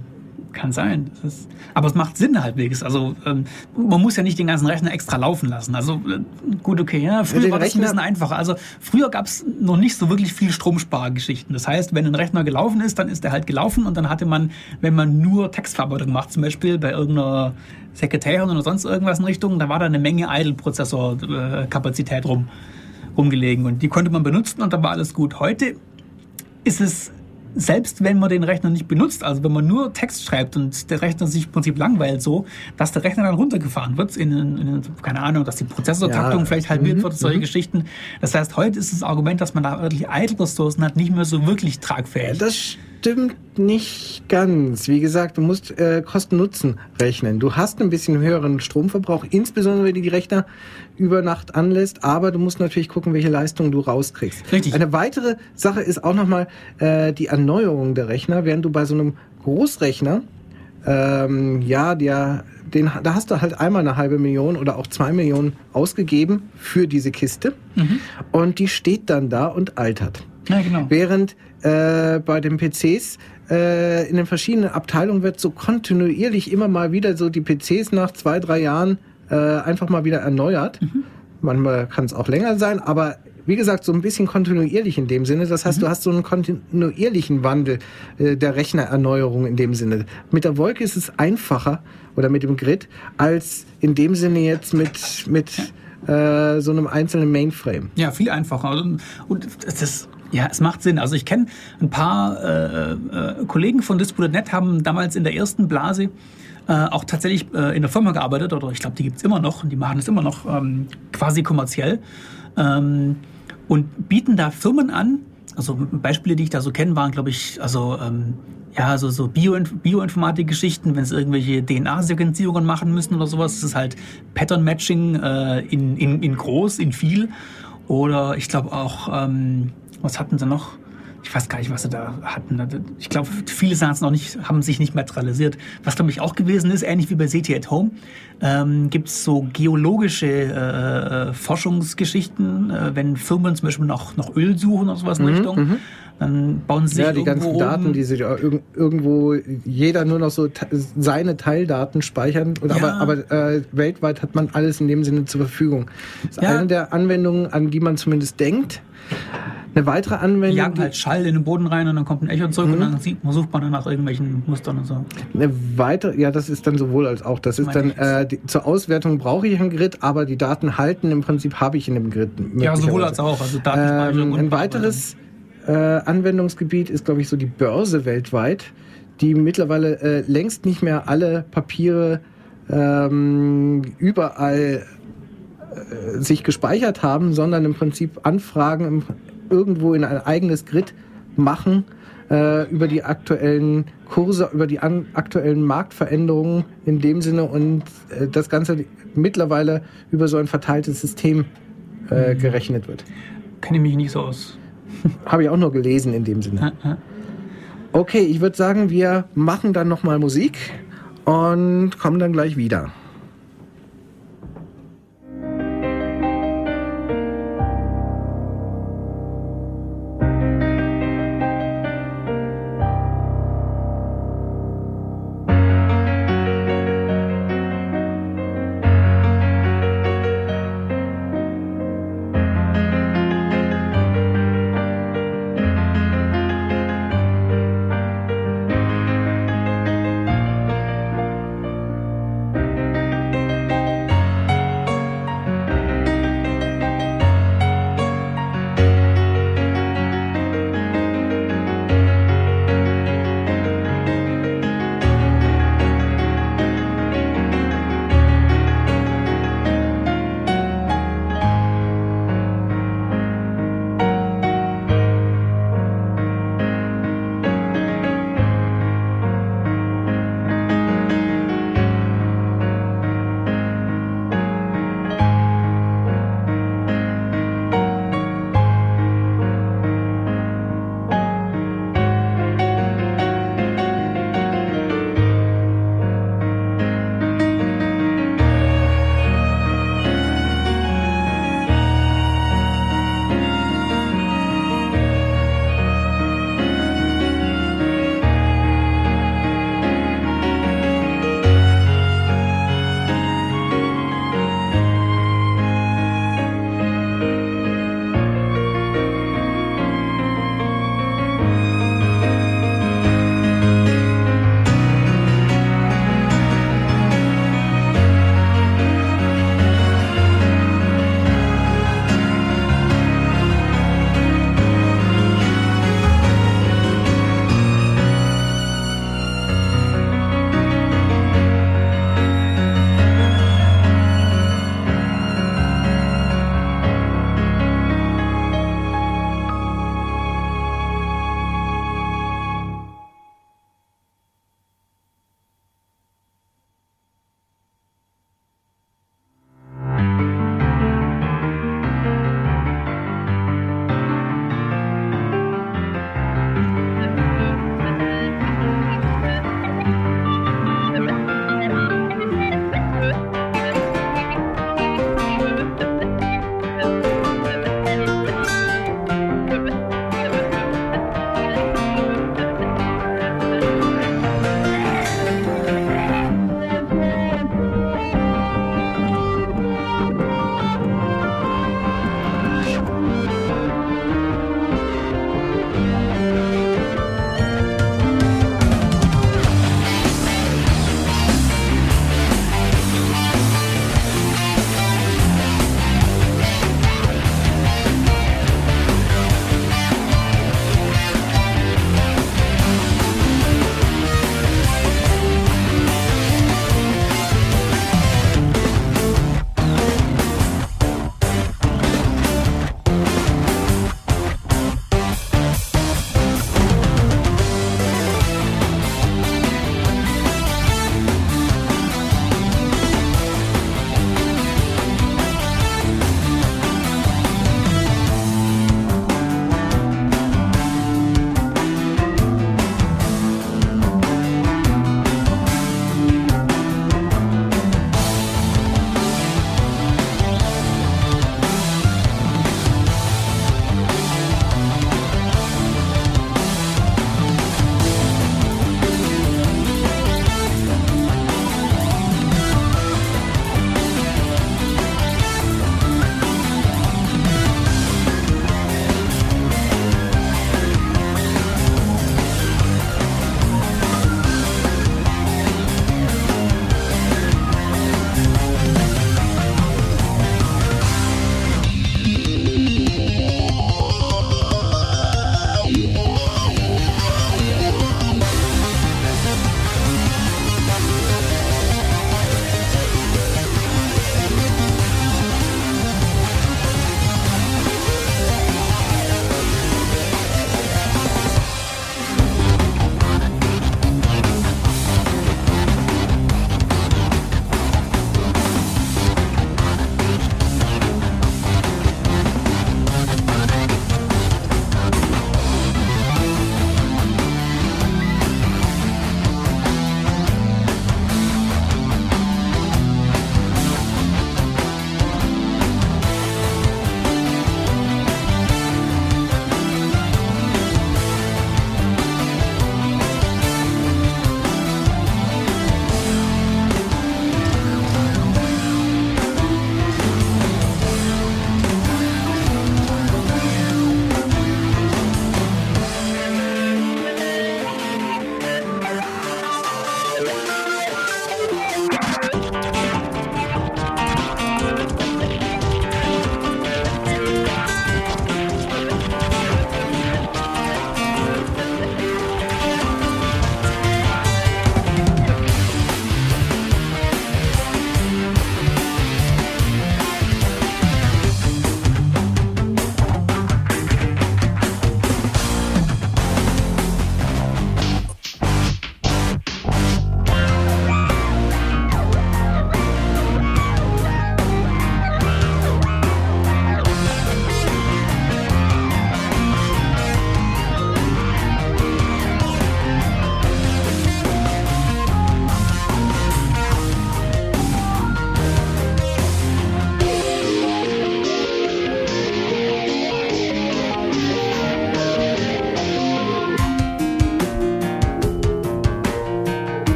kann sein. Ist, aber es macht Sinn halbwegs. Also ähm, man muss ja nicht den ganzen Rechner extra laufen lassen. Also äh, gut, okay. Ja, früher war das ein bisschen einfacher. Also früher gab es noch nicht so wirklich viel Stromspargeschichten. Das heißt, wenn ein Rechner gelaufen ist, dann ist er halt gelaufen und dann hatte man, wenn man nur Textverarbeitung macht, zum Beispiel bei irgendeiner Sekretärin oder sonst irgendwas in Richtung, da war da eine Menge Idle-Prozessor-Kapazität rum, rumgelegen und die konnte man benutzen und dann war alles gut. Heute ist es selbst wenn man den Rechner nicht benutzt, also wenn man nur Text schreibt und der Rechner sich im Prinzip langweilt so, dass der Rechner dann runtergefahren wird, in, in, in keine Ahnung, dass die Prozessortaktung ja. vielleicht halbiert mhm. wird, solche mhm. Geschichten. Das heißt, heute ist das Argument, dass man da wirklich Idle-Ressourcen hat, nicht mehr so wirklich tragfähig. Das stimmt nicht ganz. Wie gesagt, du musst äh, Kosten-Nutzen rechnen. Du hast ein bisschen höheren Stromverbrauch, insbesondere wenn die Rechner über Nacht anlässt, aber du musst natürlich gucken, welche Leistung du rauskriegst. Richtig. Eine weitere Sache ist auch nochmal äh, die Erneuerung der Rechner, während du bei so einem Großrechner ähm, ja, der, den, da hast du halt einmal eine halbe Million oder auch zwei Millionen ausgegeben für diese Kiste mhm. und die steht dann da und altert. Ja, genau. Während äh, bei den PCs äh, in den verschiedenen Abteilungen wird so kontinuierlich immer mal wieder so die PCs nach zwei, drei Jahren äh, einfach mal wieder erneuert. Mhm. Manchmal kann es auch länger sein, aber wie gesagt, so ein bisschen kontinuierlich in dem Sinne. Das heißt, mhm. du hast so einen kontinuierlichen Wandel äh, der Rechnererneuerung in dem Sinne. Mit der Wolke ist es einfacher oder mit dem Grid als in dem Sinne jetzt mit, mit äh, so einem einzelnen Mainframe. Ja, viel einfacher. Und das Ja, es macht Sinn. Also ich kenne ein paar äh, äh, Kollegen von Dispo.net haben damals in der ersten Blase äh, auch tatsächlich äh, in der Firma gearbeitet, oder ich glaube, die gibt's immer noch und die machen es immer noch ähm, quasi kommerziell ähm, und bieten da Firmen an. Also Beispiele, die ich da so kenne, waren, glaube ich, also ähm, ja, so, so Bio, Bioinformatik-Geschichten, wenn es irgendwelche DNA-Sequenzierungen machen müssen oder sowas. Das ist halt Pattern-Matching äh, in, in, in groß, in viel. Oder ich glaube auch, ähm, was hatten sie noch? Ich weiß gar nicht, was sie da hatten. Ich glaube, viele Sachen noch nicht, haben sich nicht materialisiert. Was, glaube ich, auch gewesen ist, ähnlich wie bei CT at Home, ähm, gibt es so geologische äh, äh, Forschungsgeschichten, äh, wenn Firmen zum Beispiel noch, noch Öl suchen oder sowas in Mhm, Richtung. mhm. Dann bauen sie sich Ja, die ganzen Daten, oben- die sich irg- irgendwo jeder nur noch so seine Teildaten speichern. Und Ja. Aber, aber äh, weltweit hat man alles in dem Sinne zur Verfügung. Das ist Ja. eine der Anwendungen, an die man zumindest denkt. Eine weitere Die Anwendung, jagen die, halt Schall in den Boden rein und dann kommt ein Echo zurück Mhm. und dann sieht, sucht man dann nach irgendwelchen Mustern und so. eine weitere, ja, das ist dann sowohl als auch. Das ist dann äh, die, zur Auswertung brauche ich ein Grid, aber die Daten halten im Prinzip habe ich in dem Grid. Ja, sowohl als auch. Also Datenspeicherung Ähm, ein weiteres äh, Anwendungsgebiet ist, glaube ich, so die Börse weltweit, die mittlerweile äh, längst nicht mehr alle Papiere ähm, überall äh, sich gespeichert haben, sondern im Prinzip Anfragen im, irgendwo in ein eigenes Grid machen äh, über die aktuellen Kurse, über die an, aktuellen Marktveränderungen in dem Sinne und äh, das Ganze mittlerweile über so ein verteiltes System äh, gerechnet wird. Kenne ich mich nicht so aus. *laughs* Habe ich auch nur gelesen in dem Sinne. Okay, ich würde sagen, wir machen dann nochmal Musik und kommen dann gleich wieder.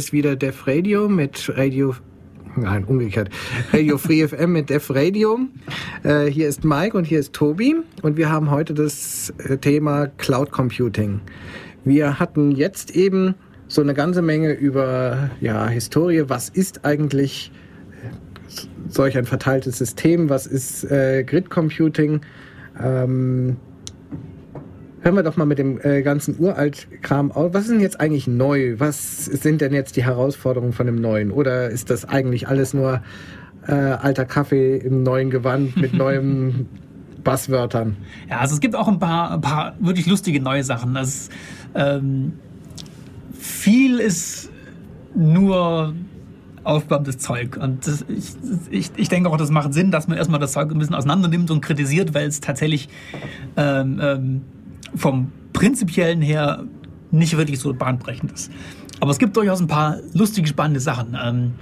Ist wieder Def Radio mit Radio Nein, umgekehrt. Radio Free *laughs* FM mit Def Radio. Äh, hier ist Mike und hier ist Tobi und wir haben heute das äh, Thema Cloud Computing. Wir hatten jetzt eben so eine ganze Menge über ja, Historie. Was ist eigentlich äh, solch ein verteiltes System? Was ist äh, Grid Computing? Ähm, Hören wir doch mal mit dem äh, ganzen Uralt-Kram auf. Was ist denn jetzt eigentlich neu? Was sind denn jetzt die Herausforderungen von dem Neuen? Oder ist das eigentlich alles nur äh, alter Kaffee im neuen Gewand mit *laughs* neuen Basswörtern? Ja, also es gibt auch ein paar, ein paar wirklich lustige neue Sachen. Das, ähm, viel ist nur aufbauendes Zeug. Und das, ich, ich, ich denke auch, das macht Sinn, dass man erstmal das Zeug ein bisschen auseinander nimmt und kritisiert, weil es tatsächlich ähm, ähm, vom prinzipiellen her nicht wirklich so bahnbrechend ist. Aber es gibt durchaus ein paar lustige, spannende Sachen. Ähm,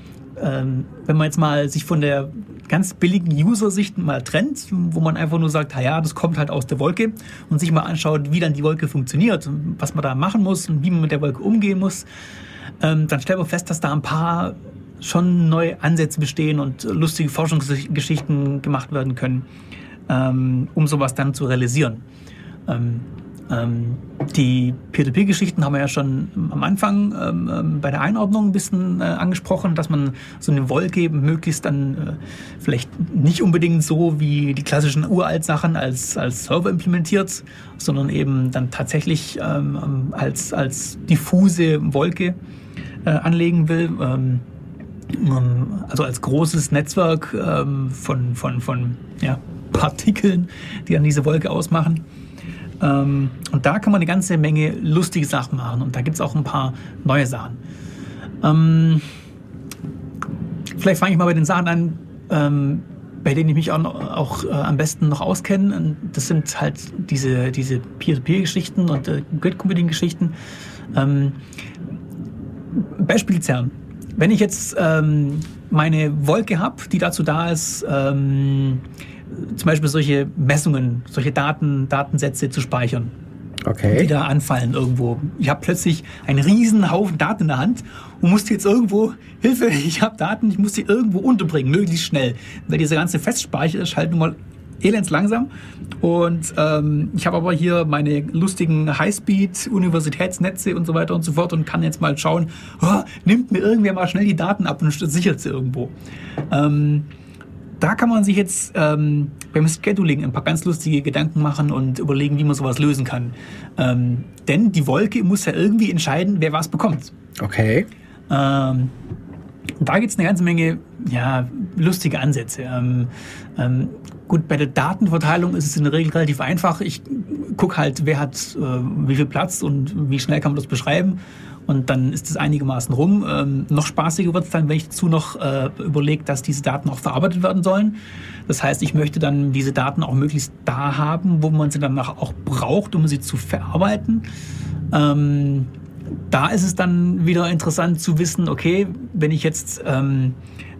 ähm, wenn man jetzt mal sich von der ganz billigen User-Sicht mal trennt, wo man einfach nur sagt, ja, das kommt halt aus der Wolke und sich mal anschaut, wie dann die Wolke funktioniert, was man da machen muss und wie man mit der Wolke umgehen muss, ähm, dann stellt man fest, dass da ein paar schon neue Ansätze bestehen und lustige Forschungsgeschichten gemacht werden können, ähm, um sowas dann zu realisieren. Ähm, ähm, die Peer-to-Peer-Geschichten haben wir ja schon am Anfang ähm, ähm, bei der Einordnung ein bisschen äh, angesprochen, dass man so eine Wolke möglichst dann äh, vielleicht nicht unbedingt so wie die klassischen Uralt-Sachen als, als Server implementiert, sondern eben dann tatsächlich ähm, ähm als, als diffuse Wolke äh, anlegen will. Ähm, also als großes Netzwerk von, von, von ja, Partikeln, die dann diese Wolke ausmachen. Ähm, und da kann man eine ganze Menge lustige Sachen machen. Und da gibt es auch ein paar neue Sachen. Ähm, vielleicht fange ich mal bei den Sachen an, ähm, bei denen ich mich auch, auch äh, am besten noch auskenne. Das sind halt diese, diese Peer-to-Peer-Geschichten und äh, Grid-Computing-Geschichten. Ähm, Beispiel CERN. Wenn ich jetzt ähm, meine Wolke habe, die dazu da ist, ähm, zum Beispiel solche Messungen, solche Daten, Datensätze zu speichern. Okay. Die da anfallen irgendwo. Ich habe plötzlich einen riesen Haufen Daten in der Hand und muss die jetzt irgendwo, Hilfe, *laughs* ich habe Daten, ich muss die irgendwo unterbringen, möglichst schnell. Weil dieser ganze Festspeicher ist halt nun mal elends langsam. Und ähm, ich habe aber hier meine lustigen Highspeed-Universitätsnetze und so weiter und so fort und kann jetzt mal schauen, oh, nimmt mir irgendwer mal schnell die Daten ab und sichert sie irgendwo. Ähm, da kann man sich jetzt ähm, beim Scheduling ein paar ganz lustige Gedanken machen und überlegen, wie man sowas lösen kann. Ähm, denn die Wolke muss ja irgendwie entscheiden, wer was bekommt. Okay. Ähm, da gibt es eine ganze Menge ja, lustige Ansätze. Ähm, ähm, gut, bei der Datenverteilung ist es in der Regel relativ einfach. Ich gucke halt, wer hat äh, wie viel Platz und wie schnell kann man das beschreiben und dann ist es einigermaßen rum. Ähm, noch spaßiger wird es dann, wenn ich dazu noch äh, überlege, dass diese Daten auch verarbeitet werden sollen. Das heißt, ich möchte dann diese Daten auch möglichst da haben, wo man sie danach auch braucht, um sie zu verarbeiten. Ähm, da ist es dann wieder interessant zu wissen, okay, wenn ich jetzt ähm,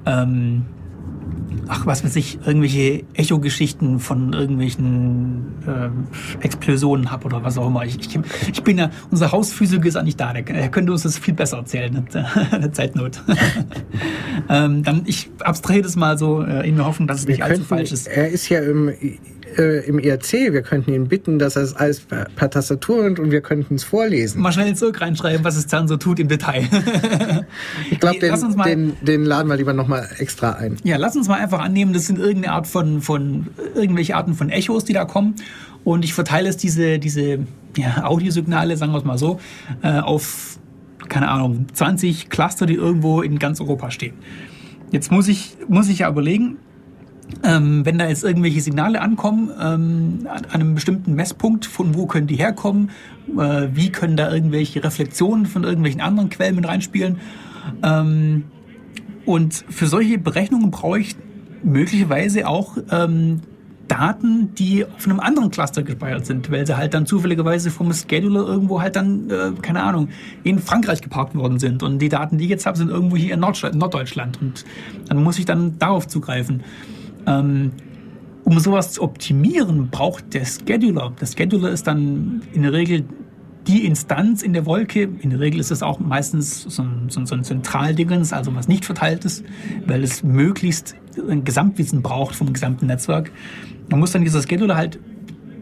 ähm, ach, was weiß ich, irgendwelche Echo-Geschichten von irgendwelchen äh, Explosionen habe oder was auch immer. Ich, ich, ich bin ja, unser Hausphysiker ist eigentlich da, der, könnte uns das viel besser erzählen, in der *laughs* Zeitnot. *laughs* ähm, dann, ich abstrahiere das mal so äh, in der Hoffnung, dass es Wir nicht allzu falsch ist. Er ist ja im äh, im IRC. Wir könnten ihn bitten, dass er es alles per, per Tastatur und, und wir könnten es vorlesen. Mal schnell zurück reinschreiben, was es dann so tut im Detail. *laughs* ich glaube, den, den, den, laden wir lieber nochmal extra ein. Ja, lass uns mal einfach annehmen, das sind irgendeine Art von, von irgendwelche Arten von Echos, die da kommen. Und ich verteile es diese, diese ja, Audiosignale, sagen wir es mal so, äh, auf, keine Ahnung, 20 Cluster, die irgendwo in ganz Europa stehen. Jetzt muss ich, muss ich ja überlegen, ähm, wenn da jetzt irgendwelche Signale ankommen, ähm, an einem bestimmten Messpunkt, von wo können die herkommen, äh, wie können da irgendwelche Reflexionen von irgendwelchen anderen Quellen mit reinspielen. Ähm, und für solche Berechnungen brauche ich möglicherweise auch ähm, Daten, die auf einem anderen Cluster gespeichert sind, weil sie halt dann zufälligerweise vom Scheduler irgendwo halt dann, äh, keine Ahnung, in Frankreich geparkt worden sind. Und die Daten, die ich jetzt habe, sind irgendwo hier in Norddeutschland. Und dann muss ich dann darauf zugreifen. Ähm, um sowas zu optimieren, braucht der Scheduler. Der Scheduler ist dann in der Regel die Instanz in der Wolke, in der Regel ist es auch meistens so ein, so ein Zentraldingens, also was nicht verteilt ist, weil es möglichst ein Gesamtwissen braucht vom gesamten Netzwerk. Man muss dann dieser Scheduler halt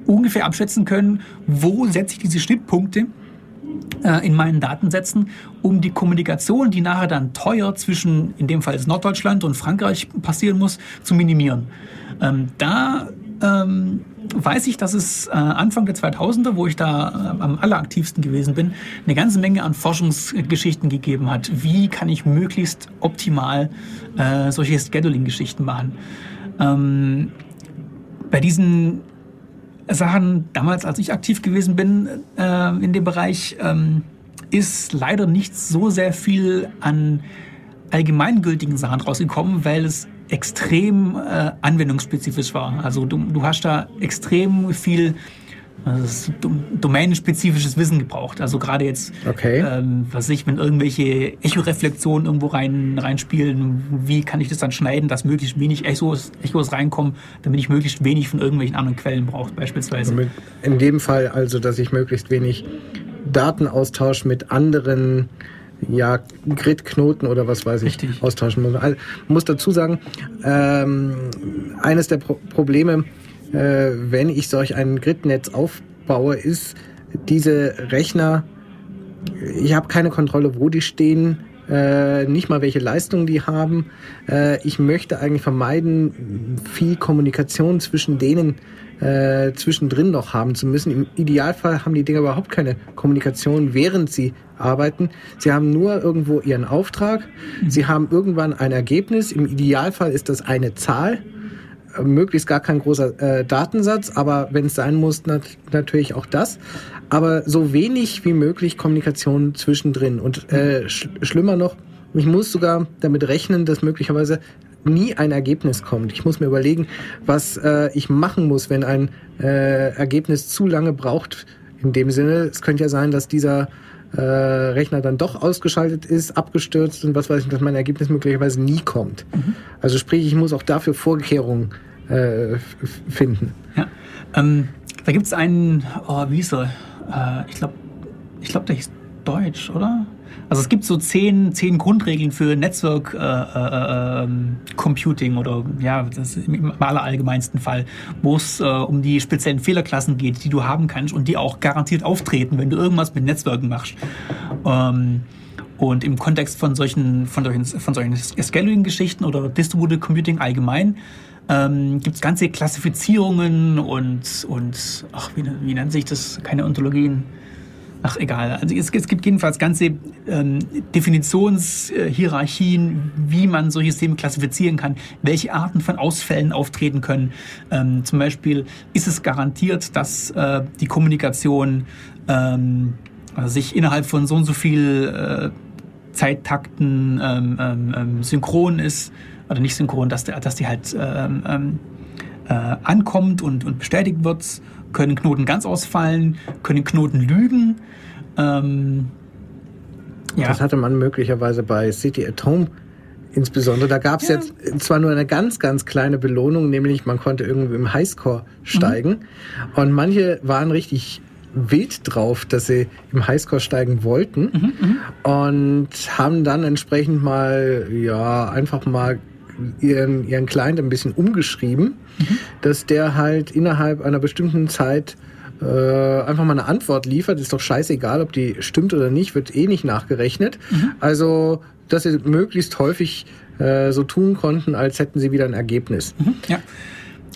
ungefähr abschätzen können, wo setze ich diese Schnittpunkte in meinen Datensätzen, um die Kommunikation, die nachher dann teuer zwischen, in dem Fall Norddeutschland und Frankreich passieren muss, zu minimieren. Ähm, da ähm, weiß ich, dass es äh, Anfang der 2000er, wo ich da äh, am alleraktivsten gewesen bin, eine ganze Menge an Forschungsgeschichten gegeben hat. Wie kann ich möglichst optimal äh, solche Scheduling-Geschichten machen? Ähm, bei diesen Sachen, damals als ich aktiv gewesen bin äh, in dem Bereich, ähm, ist leider nicht so sehr viel an allgemeingültigen Sachen rausgekommen, weil es extrem äh, anwendungsspezifisch war. Also du, du hast da extrem viel also domänenspezifisches Wissen gebraucht. Also gerade jetzt, okay. ähm, was ich, wenn irgendwelche Echoreflexionen irgendwo rein reinspielen, wie kann ich das dann schneiden, dass möglichst wenig Echos, Echos reinkommen, damit ich möglichst wenig von irgendwelchen anderen Quellen brauche, beispielsweise. In dem Fall also, dass ich möglichst wenig Datenaustausch mit anderen ja, Grid-Knoten oder was weiß ich Richtig. austauschen muss. Also, muss dazu sagen, ähm, eines der Pro Probleme, äh, wenn ich solch ein Grid-Netz aufbaue, ist, diese Rechner, ich habe keine Kontrolle, wo die stehen, äh, nicht mal welche Leistungen die haben. Äh, ich möchte eigentlich vermeiden, viel Kommunikation zwischen denen äh, zwischendrin noch haben zu müssen. Im Idealfall haben die Dinger überhaupt keine Kommunikation, während sie arbeiten. Sie haben nur irgendwo ihren Auftrag. Sie haben irgendwann ein Ergebnis. Im Idealfall ist das eine Zahl. Möglichst gar kein großer äh, Datensatz, aber wenn es sein muss, nat natürlich auch das. Aber so wenig wie möglich Kommunikation zwischendrin. Und äh, sch schlimmer noch, ich muss sogar damit rechnen, dass möglicherweise nie ein Ergebnis kommt. Ich muss mir überlegen, was äh, ich machen muss, wenn ein äh, Ergebnis zu lange braucht. In dem Sinne, es könnte ja sein, dass dieser äh, Rechner dann doch ausgeschaltet ist, abgestürzt und was weiß ich, dass mein Ergebnis möglicherweise nie kommt. Mhm. Also sprich, ich muss auch dafür Vorkehrungen äh, finden. Ja, ähm, da gibt es einen, oh, wie ist er? Äh, ich glaube, ich glaube, der hieß Deutsch, oder? Also es gibt so zehn, zehn Grundregeln für Network äh, äh, ähm, Computing oder ja, das im allerallgemeinsten Fall, wo es äh, um die speziellen Fehlerklassen geht, die du haben kannst und die auch garantiert auftreten, wenn du irgendwas mit Netzwerken machst. Ähm, und im Kontext von solchen, von solchen, von solchen Scaling-Geschichten oder Distributed Computing allgemein ähm, gibt es ganze Klassifizierungen und, und ach, wie, wie nennt sich das? Keine Ontologien Ach, egal. Also es, es gibt jedenfalls ganze ähm, Definitionshierarchien, wie man solche Systeme klassifizieren kann, welche Arten von Ausfällen auftreten können. Ähm, zum Beispiel ist es garantiert, dass äh, die Kommunikation ähm, also sich innerhalb von so und so viel äh, Zeittakten ähm, ähm, ähm, synchron ist, oder nicht synchron, dass, der, dass die halt äh, ankommt und, und bestätigt wird können Knoten ganz ausfallen, können Knoten lügen. Ähm, ja. Das hatte man möglicherweise bei City at Home insbesondere. Da gab es ja. jetzt zwar nur eine ganz, ganz kleine Belohnung, nämlich man konnte irgendwie im Highscore steigen. Mhm. Und manche waren richtig wild drauf, dass sie im Highscore steigen wollten mhm, mhm. und haben dann entsprechend mal, ja, einfach mal ihren, ihren Client ein bisschen umgeschrieben, mhm. dass der halt innerhalb einer bestimmten Zeit äh, einfach mal eine Antwort liefert. Ist doch scheißegal, ob die stimmt oder nicht, wird eh nicht nachgerechnet. Mhm. Also, dass sie möglichst häufig äh, so tun konnten, als hätten sie wieder ein Ergebnis. Mhm. Ja.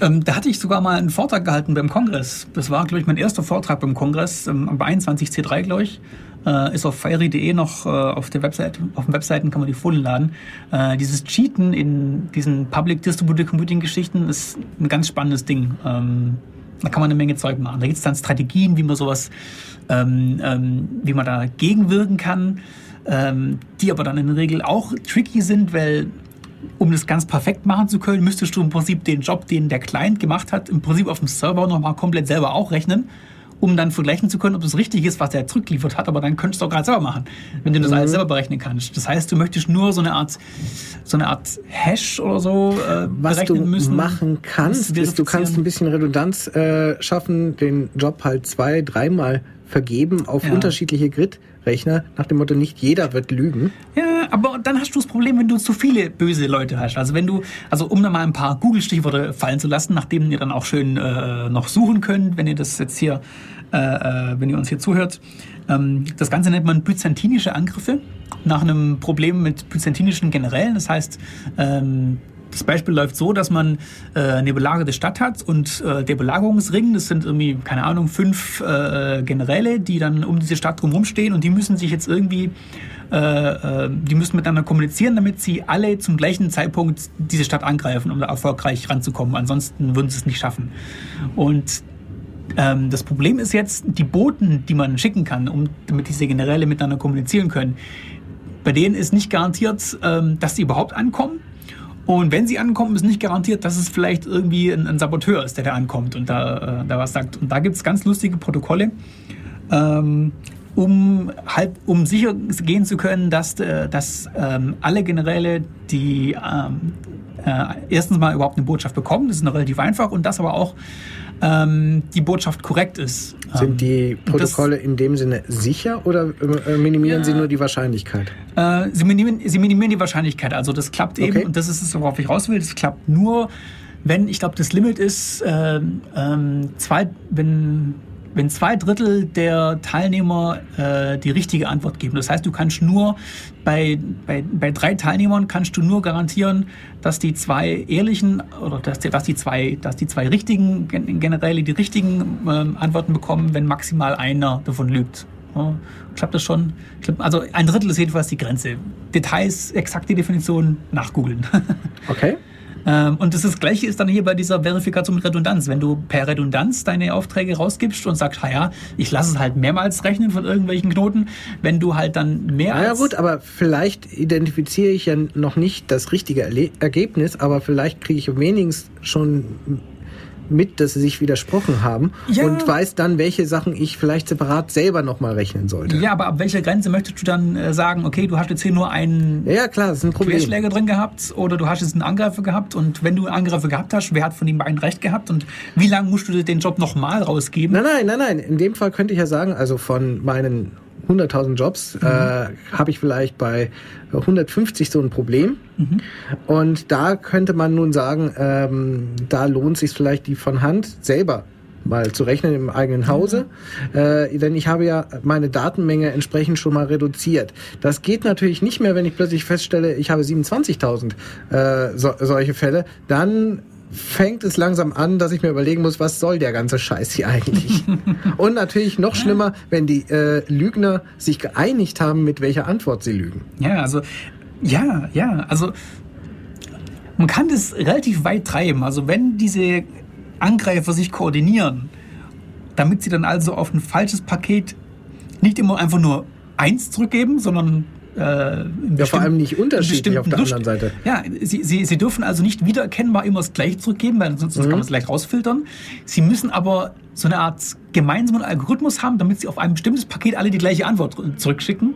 Ähm, da hatte ich sogar mal einen Vortrag gehalten beim Kongress. Das war, glaube ich, mein erster Vortrag beim Kongress, ähm, bei 21C3, glaube ich. Äh, ist auf fiery.de noch äh, auf der Website, auf den Webseiten kann man die Folien laden. Äh, dieses Cheaten in diesen Public Distributed Computing Geschichten ist ein ganz spannendes Ding. Ähm, da kann man eine Menge Zeug machen. Da gibt es dann Strategien, wie man sowas, ähm, ähm, wie man da gegenwirken kann, ähm, die aber dann in der Regel auch tricky sind, weil um das ganz perfekt machen zu können, müsstest du im Prinzip den Job, den der Client gemacht hat, im Prinzip auf dem Server nochmal komplett selber auch rechnen um dann vergleichen zu können, ob es richtig ist, was er zurückgeliefert hat. Aber dann könntest du auch gerade selber machen, wenn du das mhm. alles selber berechnen kannst. Das heißt, du möchtest nur so eine Art, so eine Art Hash oder so äh, was berechnen du müssen. machen kannst, ist, du kannst ein bisschen Redundanz äh, schaffen, den Job halt zwei, dreimal vergeben auf ja. unterschiedliche Grid-Rechner nach dem Motto, nicht jeder wird lügen. Ja, aber dann hast du das Problem, wenn du zu viele böse Leute hast. Also wenn du, also um da mal ein paar Google-Stichworte fallen zu lassen, nachdem ihr dann auch schön äh, noch suchen könnt, wenn ihr das jetzt hier, äh, äh wenn ihr uns hier zuhört. Ähm, das Ganze nennt man byzantinische Angriffe nach einem Problem mit byzantinischen Generälen. Das heißt, ähm, das Beispiel läuft so, dass man äh, eine belagerte Stadt hat und äh, der Belagerungsring, das sind irgendwie, keine Ahnung, fünf äh, Generäle, die dann um diese Stadt drumherum stehen und die müssen sich jetzt irgendwie, äh, äh, die müssen miteinander kommunizieren, damit sie alle zum gleichen Zeitpunkt diese Stadt angreifen, um da erfolgreich ranzukommen. Ansonsten würden sie es nicht schaffen. Und ähm, das Problem ist jetzt, die Boten, die man schicken kann, um, damit diese Generäle miteinander kommunizieren können, bei denen ist nicht garantiert, ähm, dass sie überhaupt ankommen. Und wenn sie ankommen, ist nicht garantiert, dass es vielleicht irgendwie ein, ein Saboteur ist, der da ankommt und da, äh, da was sagt. Und da gibt es ganz lustige Protokolle, ähm, um, halt, um sicher gehen zu können, dass, äh, dass ähm, alle Generäle, die ähm, äh, erstens mal überhaupt eine Botschaft bekommen, das ist noch relativ einfach, und das aber auch ähm, die Botschaft korrekt ist. Sind die ähm, Protokolle das, in dem Sinne sicher oder äh, minimieren ja, sie nur die Wahrscheinlichkeit? Äh, sie, minimieren, sie, minimieren, die Wahrscheinlichkeit. Also das klappt eben, okay. und das ist es, worauf ich raus will, das klappt nur, wenn, ich glaube, das Limit ist, äh, zwei, wenn wenn zwei Drittel der Teilnehmer äh, die richtige Antwort geben. Das heißt, du kannst nur bei, bei, bei drei Teilnehmern kannst du nur garantieren, dass die zwei ehrlichen oder dass dass die zwei, dass die zwei richtigen Generäle die richtigen ähm, Antworten bekommen, wenn maximal einer davon lügt. Ja, klappt das schon? Also ein Drittel ist jedenfalls die Grenze. Details, exakte Definition nachgoogeln. *laughs* Okay. Ähm, und das, das Gleiche ist dann hier bei dieser Verifikation mit Redundanz. Wenn du per Redundanz deine Aufträge rausgibst und sagst, ja, ich lasse es halt mehrmals rechnen von irgendwelchen Knoten, wenn du halt dann mehr als... Ja gut, aber vielleicht identifiziere ich ja noch nicht das richtige Ergebnis, aber vielleicht kriege ich wenigstens schon mit, dass sie sich widersprochen haben ja. und weiß dann, welche Sachen ich vielleicht separat selber nochmal rechnen sollte. Ja, aber ab welcher Grenze möchtest du dann äh, sagen, okay, du hast jetzt hier nur einen ja, klar, das ist ein Problem. Querschläger drin gehabt oder du hast jetzt einen Angreifer gehabt und wenn du einen Angreifer gehabt hast, wer hat von den beiden recht gehabt und wie lange musst du den Job nochmal rausgeben? Nein, nein, nein, nein. In dem Fall könnte ich ja sagen, also von meinen 100.000 Jobs mhm. äh, habe ich vielleicht bei 150 so ein Problem. Mhm. Und da könnte man nun sagen, ähm, da lohnt sich vielleicht die von Hand selber mal zu rechnen im eigenen Hause, mhm. äh, denn ich habe ja meine Datenmenge entsprechend schon mal reduziert. Das geht natürlich nicht mehr, wenn ich plötzlich feststelle, ich habe 27.000 äh, so, solche Fälle, dann fängt es langsam an, dass ich mir überlegen muss, was soll der ganze Scheiß hier eigentlich? *laughs* Und natürlich noch schlimmer, wenn die äh, Lügner sich geeinigt haben, mit welcher Antwort sie lügen. Ja, also ja, ja, also man kann das relativ weit treiben. Also wenn diese Angreifer sich koordinieren, damit sie dann also auf ein falsches Paket nicht immer einfach nur eins zurückgeben, sondern äh, ja, vor allem nicht unterschiedlich auf der Lust. anderen Seite. Ja, sie, sie, sie dürfen also nicht wiedererkennbar immer das Gleiche zurückgeben, weil sonst mhm. kann man es gleich rausfiltern. Sie müssen aber so eine Art gemeinsamen Algorithmus haben, damit sie auf ein bestimmtes Paket alle die gleiche Antwort zurückschicken.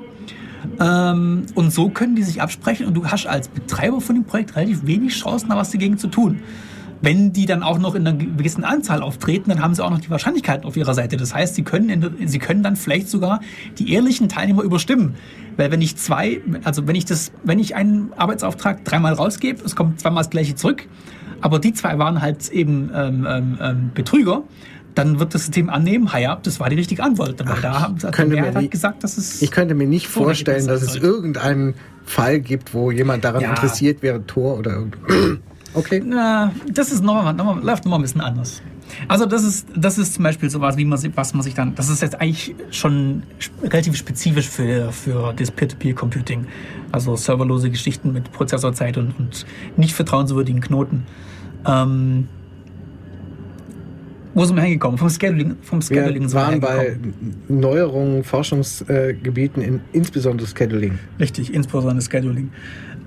Ähm, und so können die sich absprechen und du hast als Betreiber von dem Projekt relativ wenig Chancen, da was dagegen zu tun. Wenn die dann auch noch in einer gewissen Anzahl auftreten, dann haben sie auch noch die Wahrscheinlichkeiten auf ihrer Seite. Das heißt, sie können, in, sie können dann vielleicht sogar die ehrlichen Teilnehmer überstimmen. Weil wenn ich zwei, also wenn ich das, wenn ich einen Arbeitsauftrag dreimal rausgebe, es kommt zweimal das gleiche zurück, aber die zwei waren halt eben ähm, ähm, ähm Betrüger, dann wird das System annehmen, ja, das war die richtige Antwort. Aber Ach, da hat der Mehrheit halt gesagt, dass es. Ich könnte mir nicht vorstellen, dass es irgendeinen Fall gibt, wo jemand daran ja. interessiert wäre, Tor oder irgendwas. Okay. Na, das ist noch, noch, läuft nochmal ein bisschen anders. Also das ist, das ist zum Beispiel sowas, wie man, was man sich dann, das ist jetzt eigentlich schon relativ spezifisch für, für das Peer-to-Peer-Computing. Also serverlose Geschichten mit Prozessorzeit und, und nicht vertrauenswürdigen Knoten. Ähm, wo sind wir hingekommen? Vom Scheduling, vom Scheduling wir waren bei Neuerungen, Forschungsgebieten, in, insbesondere Scheduling. Richtig, insbesondere Scheduling.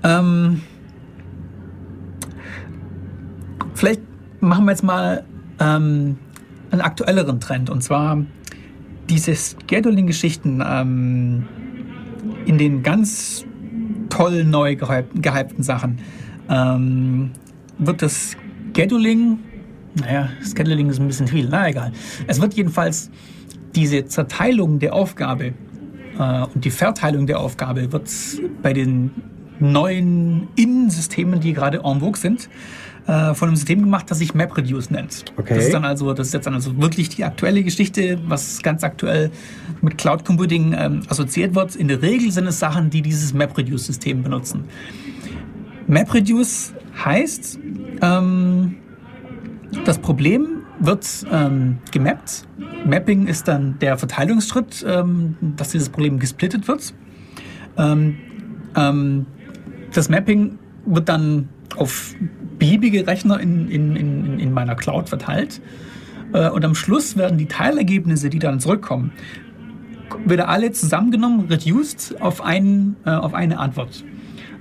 Ähm, Vielleicht machen wir jetzt mal ähm, einen aktuelleren Trend und zwar diese Scheduling-Geschichten ähm, in den ganz toll neu gehypten Sachen. Ähm, wird das Scheduling, naja, Scheduling ist ein bisschen viel, na egal. Es wird jedenfalls diese Zerteilung der Aufgabe äh, und die Verteilung der Aufgabe wird bei den neuen Innensystemen, die gerade en vogue sind, äh, von einem System gemacht, das sich MapReduce nennt. Okay. Das ist dann also, das ist jetzt dann also wirklich die aktuelle Geschichte, was ganz aktuell mit Cloud Computing ähm, assoziiert wird. In der Regel sind es Sachen, die dieses MapReduce-System benutzen. MapReduce heißt, ähm, das Problem wird ähm, gemappt. Mapping ist dann der Verteilungsschritt, ähm, dass dieses Problem gesplittet wird. Ähm, ähm, das Mapping wird dann auf beliebige Rechner in, in, in, in meiner Cloud verteilt. Äh, und am Schluss werden die Teilergebnisse, die dann zurückkommen, wieder alle zusammengenommen, reduced auf, einen, äh, auf eine Antwort.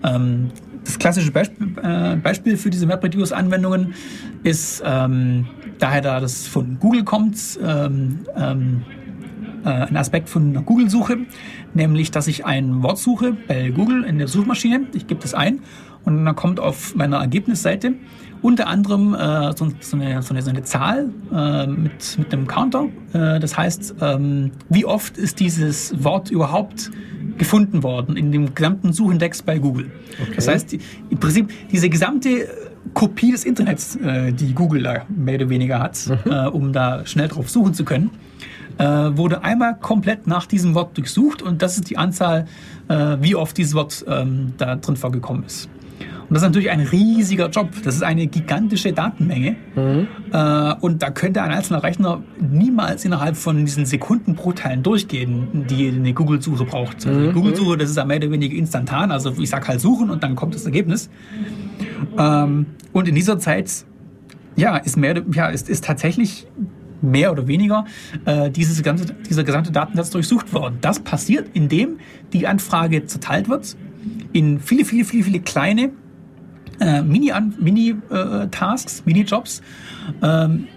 Ähm, das klassische Beispiel, äh, Beispiel für diese MapReduce-Anwendungen ist, ähm, daher da das von Google kommt, ähm, ähm, äh, ein Aspekt von einer Google-Suche, nämlich, dass ich ein Wort suche bei Google in der Suchmaschine, ich gebe das ein und dann kommt auf meiner Ergebnisseite unter anderem äh, so, so, eine, so, eine, so eine Zahl äh, mit, mit einem Counter. Äh, das heißt, ähm, wie oft ist dieses Wort überhaupt gefunden worden in dem gesamten Suchindex bei Google. Okay. Das heißt, die, im Prinzip diese gesamte Kopie des Internets, äh, die Google da mehr oder weniger hat, mhm. äh, um da schnell drauf suchen zu können, äh, wurde einmal komplett nach diesem Wort durchsucht und das ist die Anzahl, äh, wie oft dieses Wort ähm, da drin vorgekommen ist. Und das ist natürlich ein riesiger Job. Das ist eine gigantische Datenmenge. Mhm. Äh, und da könnte ein einzelner Rechner niemals innerhalb von diesen Sekundenbruchteilen durchgehen, die eine Google-Suche braucht. Also mhm. Google-Suche, das ist ja mehr oder weniger instantan. Also ich sage halt suchen und dann kommt das Ergebnis. Ähm, und in dieser Zeit, ja, ist mehr, ja, ist, ist tatsächlich mehr oder weniger äh, dieses ganze, dieser gesamte Datensatz durchsucht worden. Das passiert, indem die Anfrage zerteilt wird in viele, viele, viele, viele kleine äh, Mini-Tasks, Mini, äh, Mini-Jobs ähm,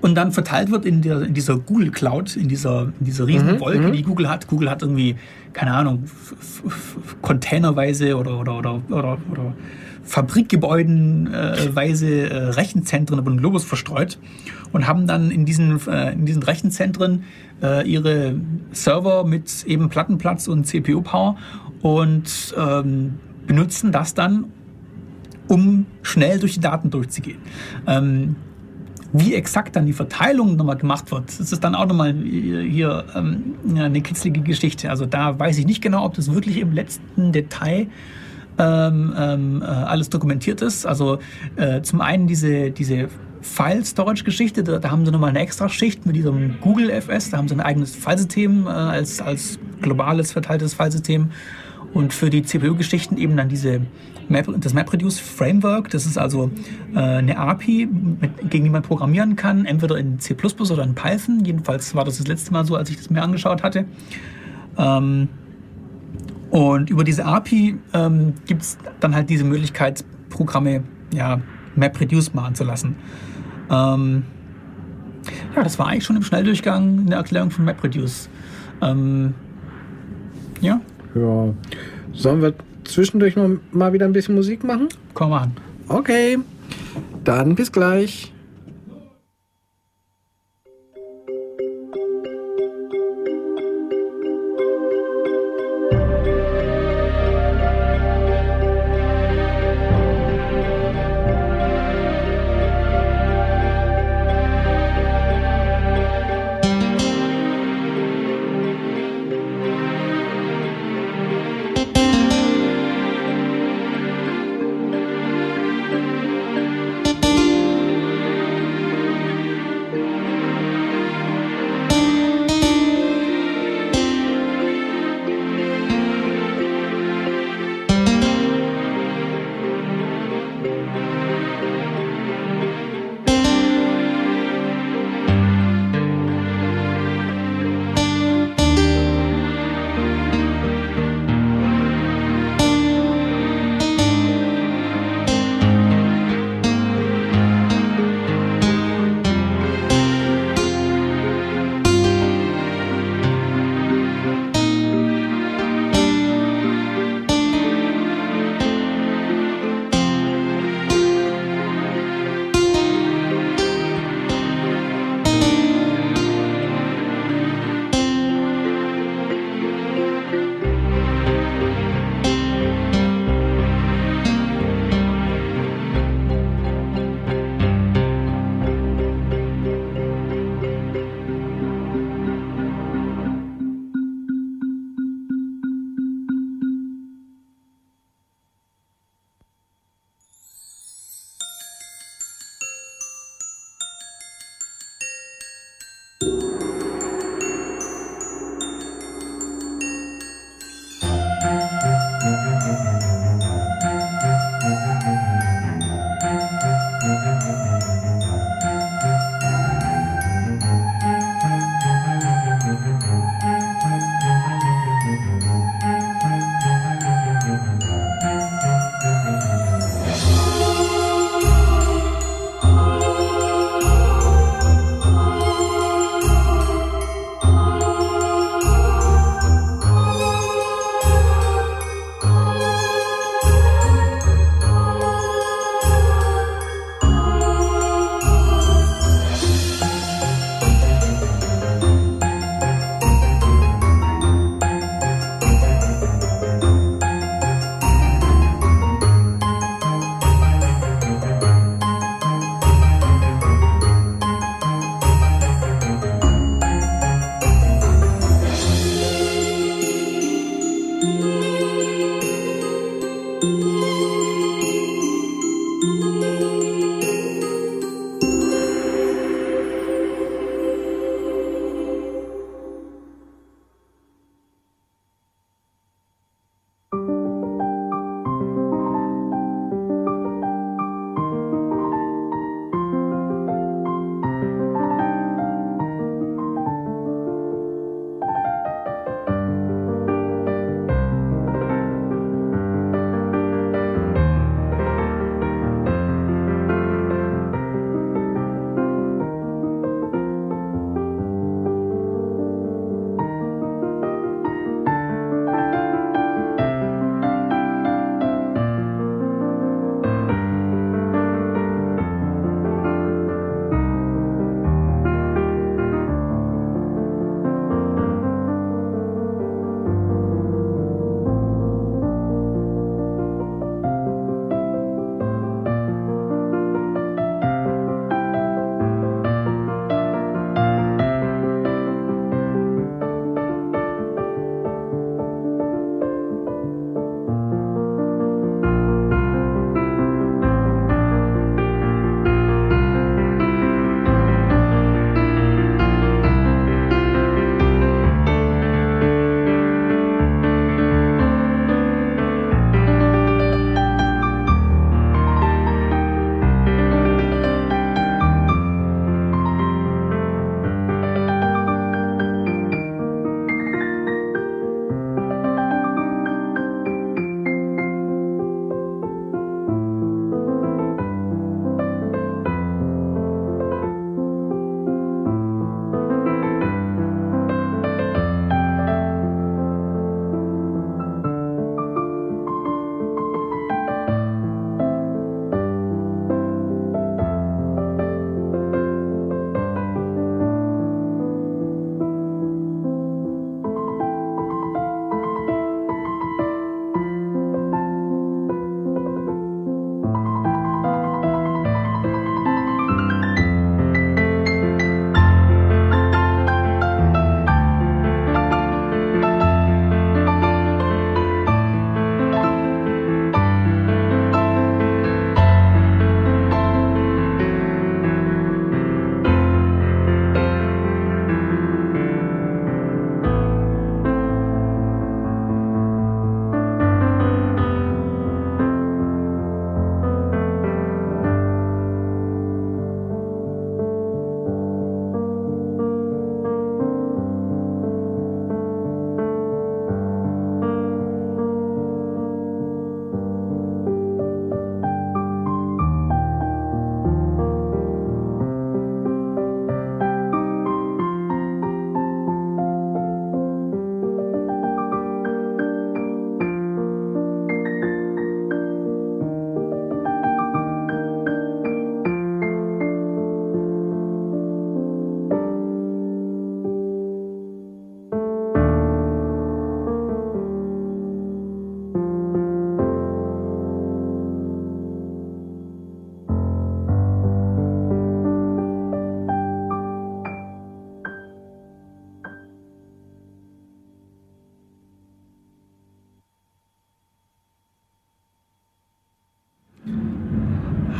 und dann verteilt wird in, der, in dieser Google Cloud, in dieser, in dieser riesen mhm, Wolke, mhm. die Google hat. Google hat irgendwie, keine Ahnung, containerweise oder, oder, oder, oder, oder Fabrikgebäudenweise äh, Rechenzentren über den Globus verstreut und haben dann in diesen, äh, in diesen Rechenzentren äh, ihre Server mit eben Plattenplatz und CPU-Power und ähm, benutzen das dann, um schnell durch die Daten durchzugehen. Ähm, wie exakt dann die Verteilung nochmal gemacht wird, das ist dann auch nochmal hier ähm, eine kitzlige Geschichte. Also da weiß ich nicht genau, ob das wirklich im letzten Detail ähm, ähm, äh, alles dokumentiert ist. Also äh, zum einen diese, diese File-Storage-Geschichte, da, da, haben sie nochmal eine extra Schicht mit diesem Google FS, da haben sie ein eigenes Filesystem äh, als, als globales verteiltes Filesystem und für die CPU-Geschichten eben dann diese Map, das MapReduce Framework. Das ist also äh, eine API, mit, gegen die man programmieren kann, entweder in C++ oder in Python. Jedenfalls war das das letzte Mal so, als ich das mir angeschaut hatte. Ähm, und über diese API ähm, gibt es dann halt diese Möglichkeit, Programme ja, MapReduce machen zu lassen. Ähm, ja, das war eigentlich schon im Schnelldurchgang eine Erklärung von MapReduce. Ähm, ja. Ja. Sollen wir zwischendurch noch mal wieder ein bisschen Musik machen? Komm an. Okay. Dann bis gleich.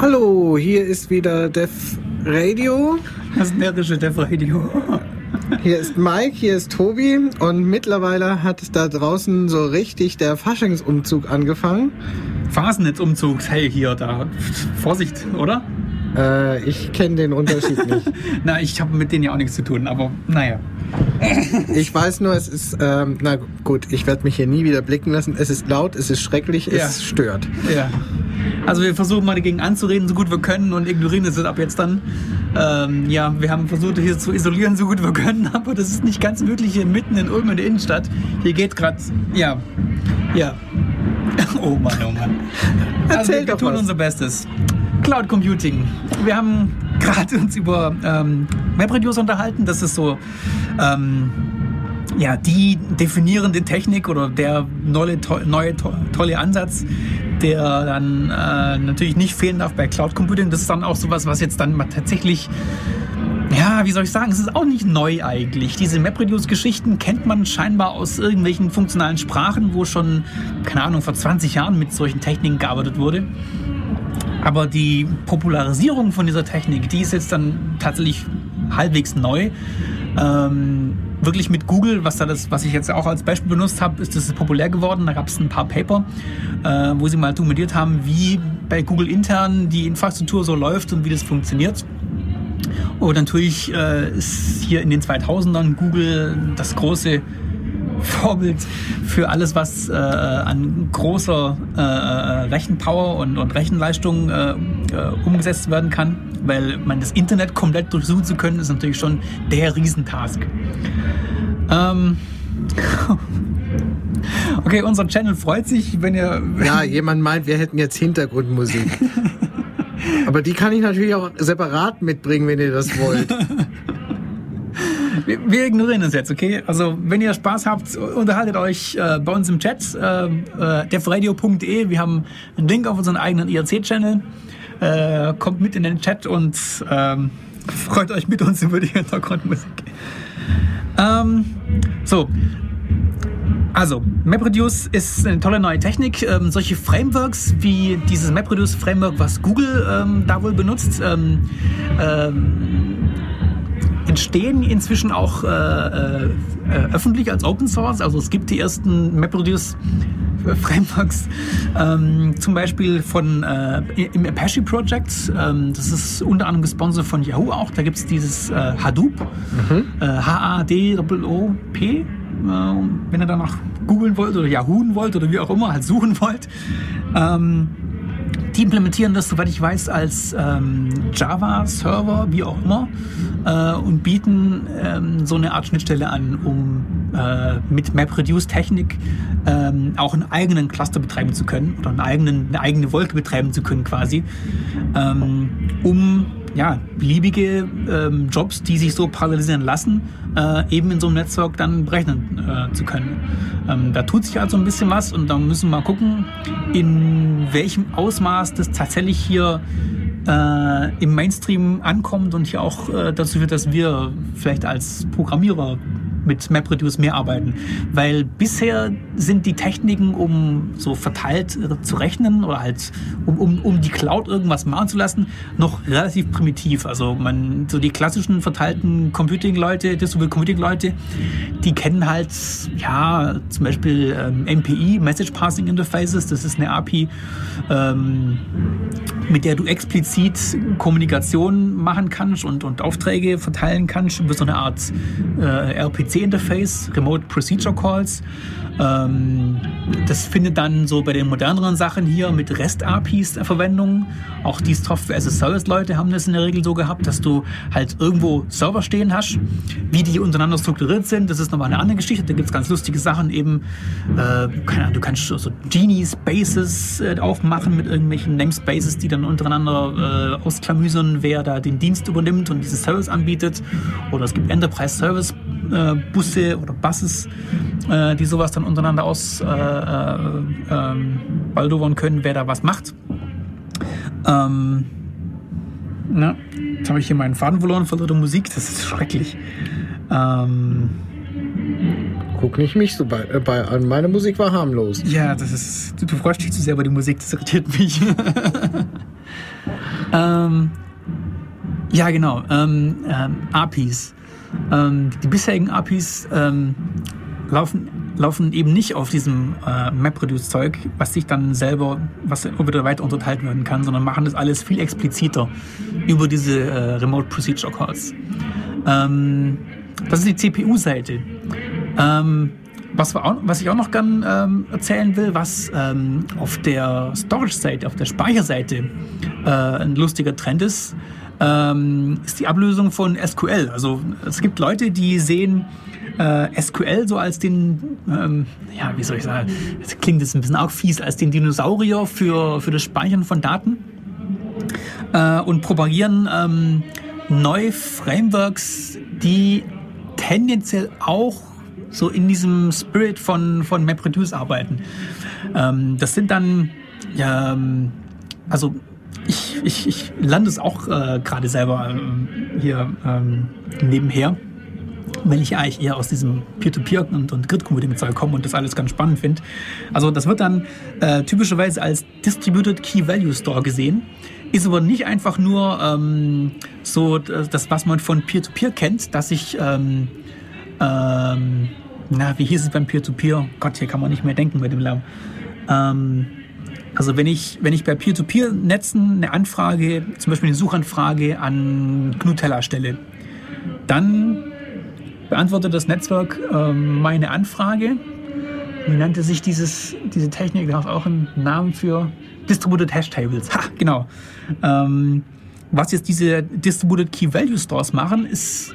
Hallo, hier ist wieder Def Radio. Das närrische Def Radio. Hier ist Mike, hier ist Tobi und mittlerweile hat da draußen so richtig der Faschingsumzug angefangen. Fasnetzumzug, hey, hier, da. Vorsicht, oder? Äh, ich kenne den Unterschied *laughs* nicht. Na, ich habe mit denen ja auch nichts zu tun, aber naja. Ich weiß nur, es ist, ähm, na gut, ich werde mich hier nie wieder blicken lassen. Es ist laut, es ist schrecklich, Ja. es stört. Ja. Also wir versuchen mal dagegen anzureden, so gut wir können und ignorieren es ab jetzt dann. Ähm, ja, wir haben versucht, hier zu isolieren, so gut wir können, *laughs* aber das ist nicht ganz möglich hier mitten in Ulm in der Innenstadt. Hier geht gerade, ja, ja. *laughs* Oh Mann, oh Mann. Also Erzähl wir, tun was. unser Bestes. Cloud Computing. Wir haben *laughs* gerade uns über ähm, MapReduce unterhalten. Das ist so ähm, ja, die definierende Technik oder der neue, to neue to tolle Ansatz, der dann äh, natürlich nicht fehlen darf bei Cloud Computing. Das ist dann auch sowas, was jetzt dann mal tatsächlich ja, wie soll ich sagen, es ist auch nicht neu eigentlich. Diese MapReduce-Geschichten kennt man scheinbar aus irgendwelchen funktionalen Sprachen, wo schon, keine Ahnung, vor 20 Jahren mit solchen Techniken gearbeitet wurde. Aber die Popularisierung von dieser Technik, die ist jetzt dann tatsächlich halbwegs neu. Ähm, wirklich mit Google, was da das, was ich jetzt auch als Beispiel benutzt habe, ist das populär geworden. Da gab es ein paar Paper, äh, wo sie mal dokumentiert haben, wie bei Google intern die Infrastruktur so läuft und wie das funktioniert. Und natürlich äh, ist hier in den 2000ern Google das große Vorbild für alles, was äh, an großer äh, Rechenpower und, und Rechenleistung äh, äh, umgesetzt werden kann. Weil man das Internet komplett durchsuchen zu können, ist natürlich schon der Riesentask. Ähm *laughs* okay, unser Channel freut sich, wenn ihr Ja, jemand meint, wir hätten jetzt Hintergrundmusik. *laughs* Aber die kann ich natürlich auch separat mitbringen, wenn ihr das wollt. *laughs* Wir, wir ignorieren das jetzt, okay? Also, wenn ihr Spaß habt, unterhaltet euch äh, bei uns im Chat, äh, äh, devradio.de. Wir haben einen Link auf unseren eigenen IRC-Channel. Äh, kommt mit in den Chat und ähm, freut euch mit uns über die Hintergrundmusik. Ähm, so. Also, MapReduce ist eine tolle neue Technik. Ähm, solche Frameworks wie dieses MapReduce-Framework, was Google ähm, da wohl benutzt, ähm, ähm, entstehen inzwischen auch äh, äh, öffentlich als Open Source. Also es gibt die ersten MapReduce Frameworks, ähm, zum Beispiel von äh, im Apache Project. Ähm, das ist unter anderem gesponsert von Yahoo auch. Da gibt es dieses äh, Hadoop, äh, H-A-D-O-O-P. Äh, wenn ihr danach googeln wollt oder Yahooen wollt oder wie auch immer, halt suchen wollt. Ähm, die implementieren das, soweit ich weiß, als ähm, Java-Server, wie auch immer, äh, und bieten ähm, so eine Art Schnittstelle an, um äh, mit MapReduce-Technik ähm, auch einen eigenen Cluster betreiben zu können oder einen eigenen, eine eigene Wolke betreiben zu können quasi, ähm, um ja, beliebige ähm, Jobs, die sich so parallelisieren lassen, äh, eben in so einem Netzwerk dann berechnen äh, zu können. Ähm, da tut sich also ein bisschen was und da müssen wir mal gucken, in welchem Ausmaß das tatsächlich hier äh, im Mainstream ankommt und hier auch äh, dazu führt, dass wir vielleicht als Programmierer mit MapReduce mehr arbeiten. Weil bisher sind die Techniken, um so verteilt äh, zu rechnen oder halt um, um, um die Cloud irgendwas machen zu lassen, noch relativ primitiv. Also man, so die klassischen verteilten Computing-Leute, Distributed Computing-Leute, die kennen halt, ja, zum Beispiel ähm, MPI, Message Passing Interfaces, das ist eine API, ähm, mit der du explizit Kommunikation machen kannst und, und Aufträge verteilen kannst über so eine Art äh, RPC-Interface, Remote Procedure Calls. Ähm, das findet dann so bei den moderneren Sachen hier mit REST-APIs Verwendung. Auch die Software-as-a-Service-Leute haben das in der Regel so gehabt, dass du halt irgendwo Server stehen hast. Wie die untereinander strukturiert sind, das ist nochmal eine andere Geschichte. Da gibt es ganz lustige Sachen eben. Äh, keine Ahnung, du kannst so Genie-Spaces äh, aufmachen mit irgendwelchen Namespaces, die dann untereinander äh, ausklamüsern, wer da den Dienst übernimmt und diesen Service anbietet. Oder es gibt Enterprise-Service-Busse oder Buses, äh, die sowas dann untereinander aus äh, äh, ähm, können, wer da was macht. Ähm, na, jetzt habe ich hier meinen Faden verloren von der Musik, das ist schrecklich. Ähm, Guck nicht mich so bei, äh, bei an. Meine Musik war harmlos. ja, das ist. Du, du freust dich zu sehr über die Musik, das irritiert mich. *laughs* Ähm, ja, genau. Ähm, ähm, APIs. Ähm, die bisherigen APIs ähm, laufen, laufen eben nicht auf diesem äh, MapReduce-Zeug, was sich dann selber, was wieder weiter unterteilt werden kann, sondern machen das alles viel expliziter über diese äh, Remote Procedure Calls. Ähm, das ist die CPU-Seite. Ähm, was, was, ich auch noch gern ähm, erzählen will, was ähm, auf der Storage-Seite, auf der Speicherseite äh, ein lustiger Trend ist, ähm, ist die Ablösung von SQL. Also es gibt Leute, die sehen äh, SQL so als den, ähm, ja, wie soll ich sagen, das klingt jetzt ein bisschen auch fies, als den Dinosaurier für, für das Speichern von Daten äh, und propagieren ähm, neue Frameworks, die tendenziell auch so in diesem Spirit von, von MapReduce arbeiten. Ähm, das sind dann, ja, ähm, also ich, ich, ich lande es auch äh, gerade selber ähm, hier ähm, nebenher, weil ich eigentlich eher aus diesem Peer-to-Peer und, und Grid-Computing-Zeug komme und das alles ganz spannend finde. Also das wird dann äh, typischerweise als Distributed Key Value Store gesehen, ist aber nicht einfach nur ähm, so das, was man von Peer-to-Peer -Peer kennt, dass ich, ähm, ähm, na, wie hieß es beim Peer-to-Peer? Gott, hier kann man nicht mehr denken bei dem Lärm. Ähm, also wenn ich, wenn ich bei Peer-to-Peer-Netzen eine Anfrage, zum Beispiel eine Suchanfrage an Knutella stelle, dann beantwortet das Netzwerk ähm, meine Anfrage. Wie nannte sich dieses, diese Technik? Da auch einen Namen für Distributed Hash Tables. Ha, genau. Ähm, was jetzt diese Distributed Key Value Stores machen, ist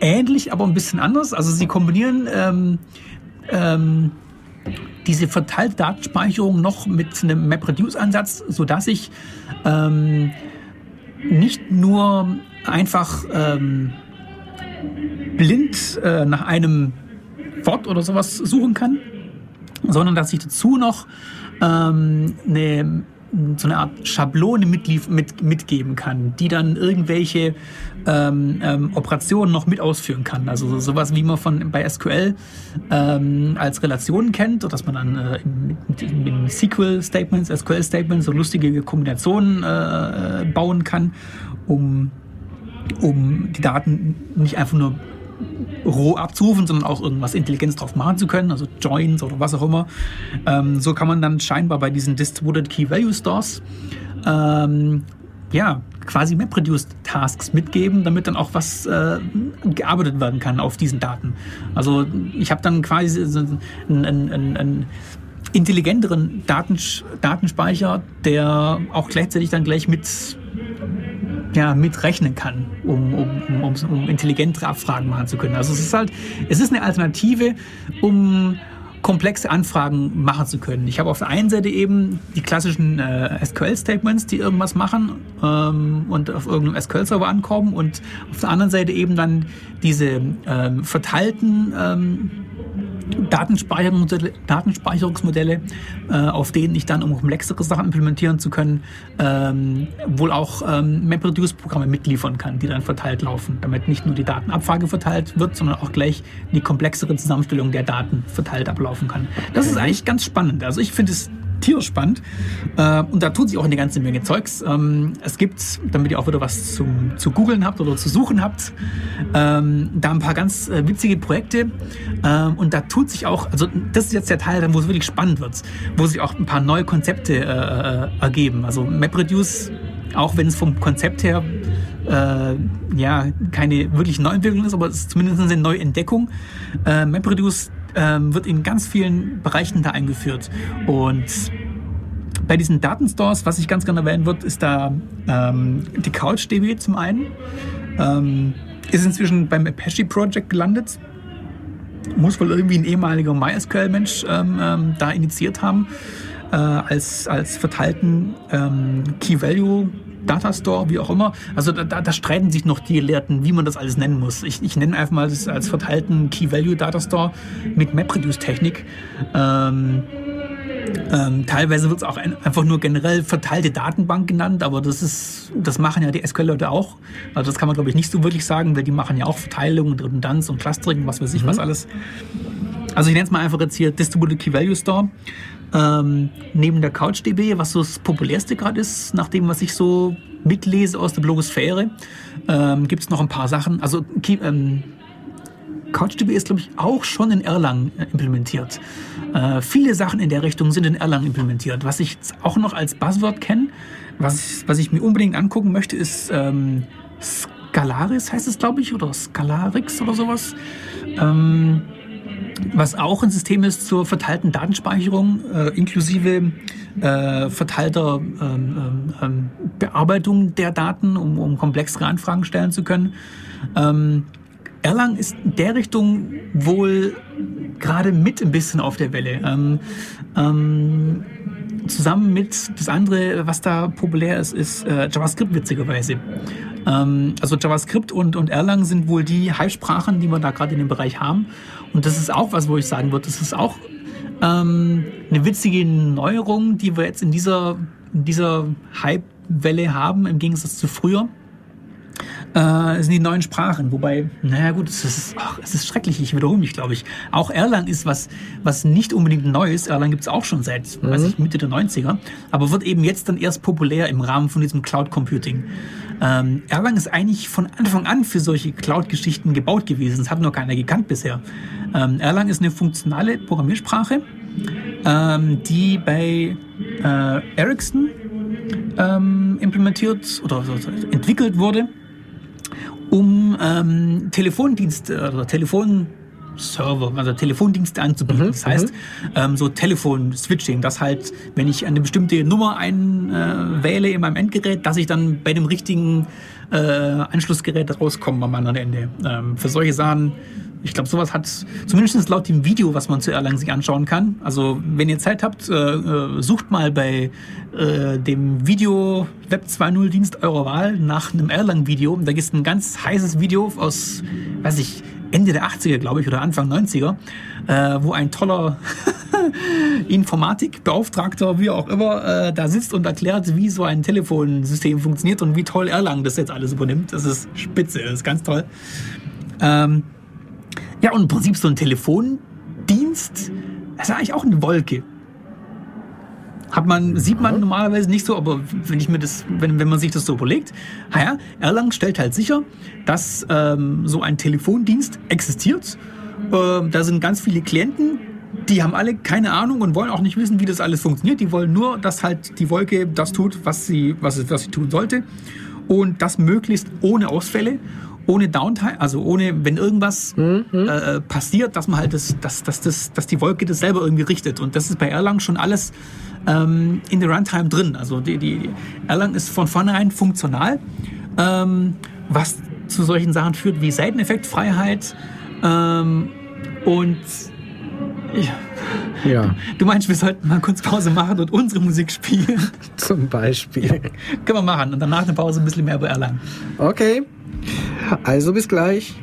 ähnlich, aber ein bisschen anders. Also sie kombinieren ähm, ähm, diese verteilte Datenspeicherung noch mit einem MapReduce-Ansatz, sodass ich ähm, nicht nur einfach ähm, blind äh, nach einem Wort oder sowas suchen kann, sondern dass ich dazu noch ähm, eine so eine Art Schablone mitlief, mit, mitgeben kann, die dann irgendwelche ähm, ähm, Operationen noch mit ausführen kann. Also sowas, wie man von bei SQL ähm, als Relationen kennt, dass man dann äh, mit, mit, SQL-Statements, SQL-Statements so lustige Kombinationen äh, bauen kann, um, um die Daten nicht einfach nur roh abzurufen, sondern auch irgendwas Intelligenz drauf machen zu können, also Joins oder was auch immer. Ähm, so kann man dann scheinbar bei diesen Distributed Key Value Stores ähm, ja, quasi MapReduced Tasks mitgeben, damit dann auch was äh, gearbeitet werden kann auf diesen Daten. Also ich habe dann quasi einen, einen, einen intelligenteren Datens Datenspeicher, der auch gleichzeitig dann gleich mit ja, mitrechnen kann, um, um, um, um intelligentere Abfragen machen zu können. Also es ist halt, es ist eine Alternative, um komplexe Anfragen machen zu können. Ich habe auf der einen Seite eben die klassischen äh, SQL-Statements, die irgendwas machen ähm, und auf irgendeinem SQL-Server ankommen und auf der anderen Seite eben dann diese ähm, verteilten ähm, Datenspeicherungsmodelle, Datenspeicherungsmodelle äh, auf denen ich dann, um komplexere Sachen implementieren zu können, ähm, wohl auch ähm, MapReduce-Programme mitliefern kann, die dann verteilt laufen, damit nicht nur die Datenabfrage verteilt wird, sondern auch gleich die komplexere Zusammenstellung der Daten verteilt ablaufen kann. Das ist eigentlich ganz spannend. Also ich finde es tierisch spannend. Äh, und da tut sich auch eine ganze Menge Zeugs. Ähm, es gibt, damit ihr auch wieder was zum, zu googeln habt oder zu suchen habt, ähm, da ein paar ganz äh, witzige Projekte. Ähm, und da tut sich auch, also das ist jetzt der Teil, wo es wirklich spannend wird, wo sich auch ein paar neue Konzepte äh, äh ergeben. Also MapReduce, auch wenn es vom Konzept her äh, ja, keine wirklich Neuentwicklung ist, aber es ist zumindest eine Neuentdeckung. Äh, MapReduce ähm, wird in ganz vielen Bereichen da eingeführt. Und bei diesen Datenstores, was ich ganz gerne erwähnen wird, ist da ähm, die CouchDB zum einen. Ähm, ist inzwischen beim Apache Project gelandet. Muss wohl irgendwie ein ehemaliger MySQL-Mensch ähm, ähm, da initiiert haben, äh, als, als verteilten ähm, Key-Value Datastore, wie auch immer. Also da, da, streiten sich noch die Gelehrten, wie man das alles nennen muss. Ich, ich nenne einfach mal das als verteilten Key-Value-Datastore mit MapReduce-Technik. Ähm, ähm, teilweise wird es auch ein, einfach nur generell verteilte Datenbank genannt, aber das ist, das machen ja die SQL-Leute auch. Also das kann man glaube ich nicht so wirklich sagen, weil die machen ja auch Verteilung und Redundanz und Clustering, was weiß ich mhm. was alles. Also ich nenne es mal einfach jetzt hier Distributed Key Value Store. Ähm, neben der CouchDB, was so das populärste gerade ist, nach dem, was ich so mitlese aus der Blogosphäre, ähm, gibt es noch ein paar Sachen. Also ähm, CouchDB ist, glaube ich, auch schon in Erlang äh, implementiert. Äh, viele Sachen in der Richtung sind in Erlang implementiert. Was ich auch noch als Buzzword kenne, was, was ich mir unbedingt angucken möchte, ist ähm, Scalaris, heißt es, glaube ich, oder Scalarix oder sowas. Ähm, was auch ein System ist zur verteilten Datenspeicherung, äh, inklusive äh, verteilter ähm, ähm, ähm Bearbeitung der Daten, um, um komplexere Anfragen stellen zu können. Ähm, Erlang ist in der Richtung wohl gerade mit ein bisschen auf der Welle. Ähm, ähm, zusammen mit das andere, was da populär ist, ist äh, JavaScript witzigerweise. Ähm, also JavaScript und, und Erlang sind wohl die Hype-Sprachen, die wir da gerade in dem Bereich haben. Und das ist auch was, wo ich sagen würde, das ist auch ähm, eine witzige Neuerung, die wir jetzt in dieser, in dieser Hype-Welle haben, im Gegensatz zu früher äh, sind die neuen Sprachen. Wobei, naja gut, es ist, ach, es ist schrecklich, ich wiederhole mich, glaube ich. Auch Erlang ist was, was nicht unbedingt neu ist. Erlang gibt es auch schon seit mhm. weiß ich, Mitte der 90er, aber wird eben jetzt dann erst populär im Rahmen von diesem Cloud Computing. Ähm, Erlang ist eigentlich von Anfang an für solche Cloud-Geschichten gebaut gewesen. Das hat nur keiner gekannt bisher. Ähm, Erlang ist eine funktionale Programmiersprache, ähm, die bei äh, Ericsson ähm, implementiert oder, oder entwickelt wurde um ähm, Telefondienste oder Telefonserver, also Telefondienste anzubieten. Mhm, das heißt, mhm. ähm, so Telefon-Switching, dass halt, wenn ich eine bestimmte Nummer einwähle äh, in meinem Endgerät, dass ich dann bei dem richtigen äh, Anschlussgerät rauskomme am anderen Ende. Ähm, für solche Sachen ich glaube, sowas hat zumindest laut dem Video, was man zu Erlang sich anschauen kann. Also wenn ihr Zeit habt, äh, äh sucht mal bei äh, dem Video Web 2.0 Dienst eurer Wahl nach einem Erlang-Video. Da gibt es ein ganz heißes Video aus, weiß ich, Ende der 80er, glaube ich, oder Anfang 90er, äh, wo ein toller *laughs* Informatikbeauftragter, wie auch immer, äh, da sitzt und erklärt, wie so ein Telefonsystem funktioniert und wie toll Erlang das jetzt alles übernimmt. Das ist spitze, das ist ganz toll. Ähm, ja, und im Prinzip so ein Telefondienst, das ist eigentlich auch eine Wolke. Hat man, sieht man normalerweise nicht so, aber wenn ich mir das, wenn, wenn man sich das so überlegt, naja, Erlang stellt halt sicher, dass ähm, so ein Telefondienst existiert. Ähm, da sind ganz viele Klienten, die haben alle keine Ahnung und wollen auch nicht wissen, wie das alles funktioniert. Die wollen nur, dass halt die Wolke das tut, was sie, was, was sie tun sollte. Und das möglichst ohne Ausfälle ohne Downtime, also ohne, wenn irgendwas mhm. äh, passiert, dass man halt das, dass, dass, dass, dass die Wolke das selber irgendwie richtet. Und das ist bei Erlang schon alles ähm, in der Runtime drin. Also die, die Erlang ist von vornherein funktional, ähm, was zu solchen Sachen führt wie Seiteneffektfreiheit ähm, und ja. ja. Du meinst, wir sollten mal kurz Pause machen und unsere Musik spielen? *laughs* Zum Beispiel. Ja. Können wir machen und danach eine Pause ein bisschen mehr über Erlang. Okay. Also bis gleich.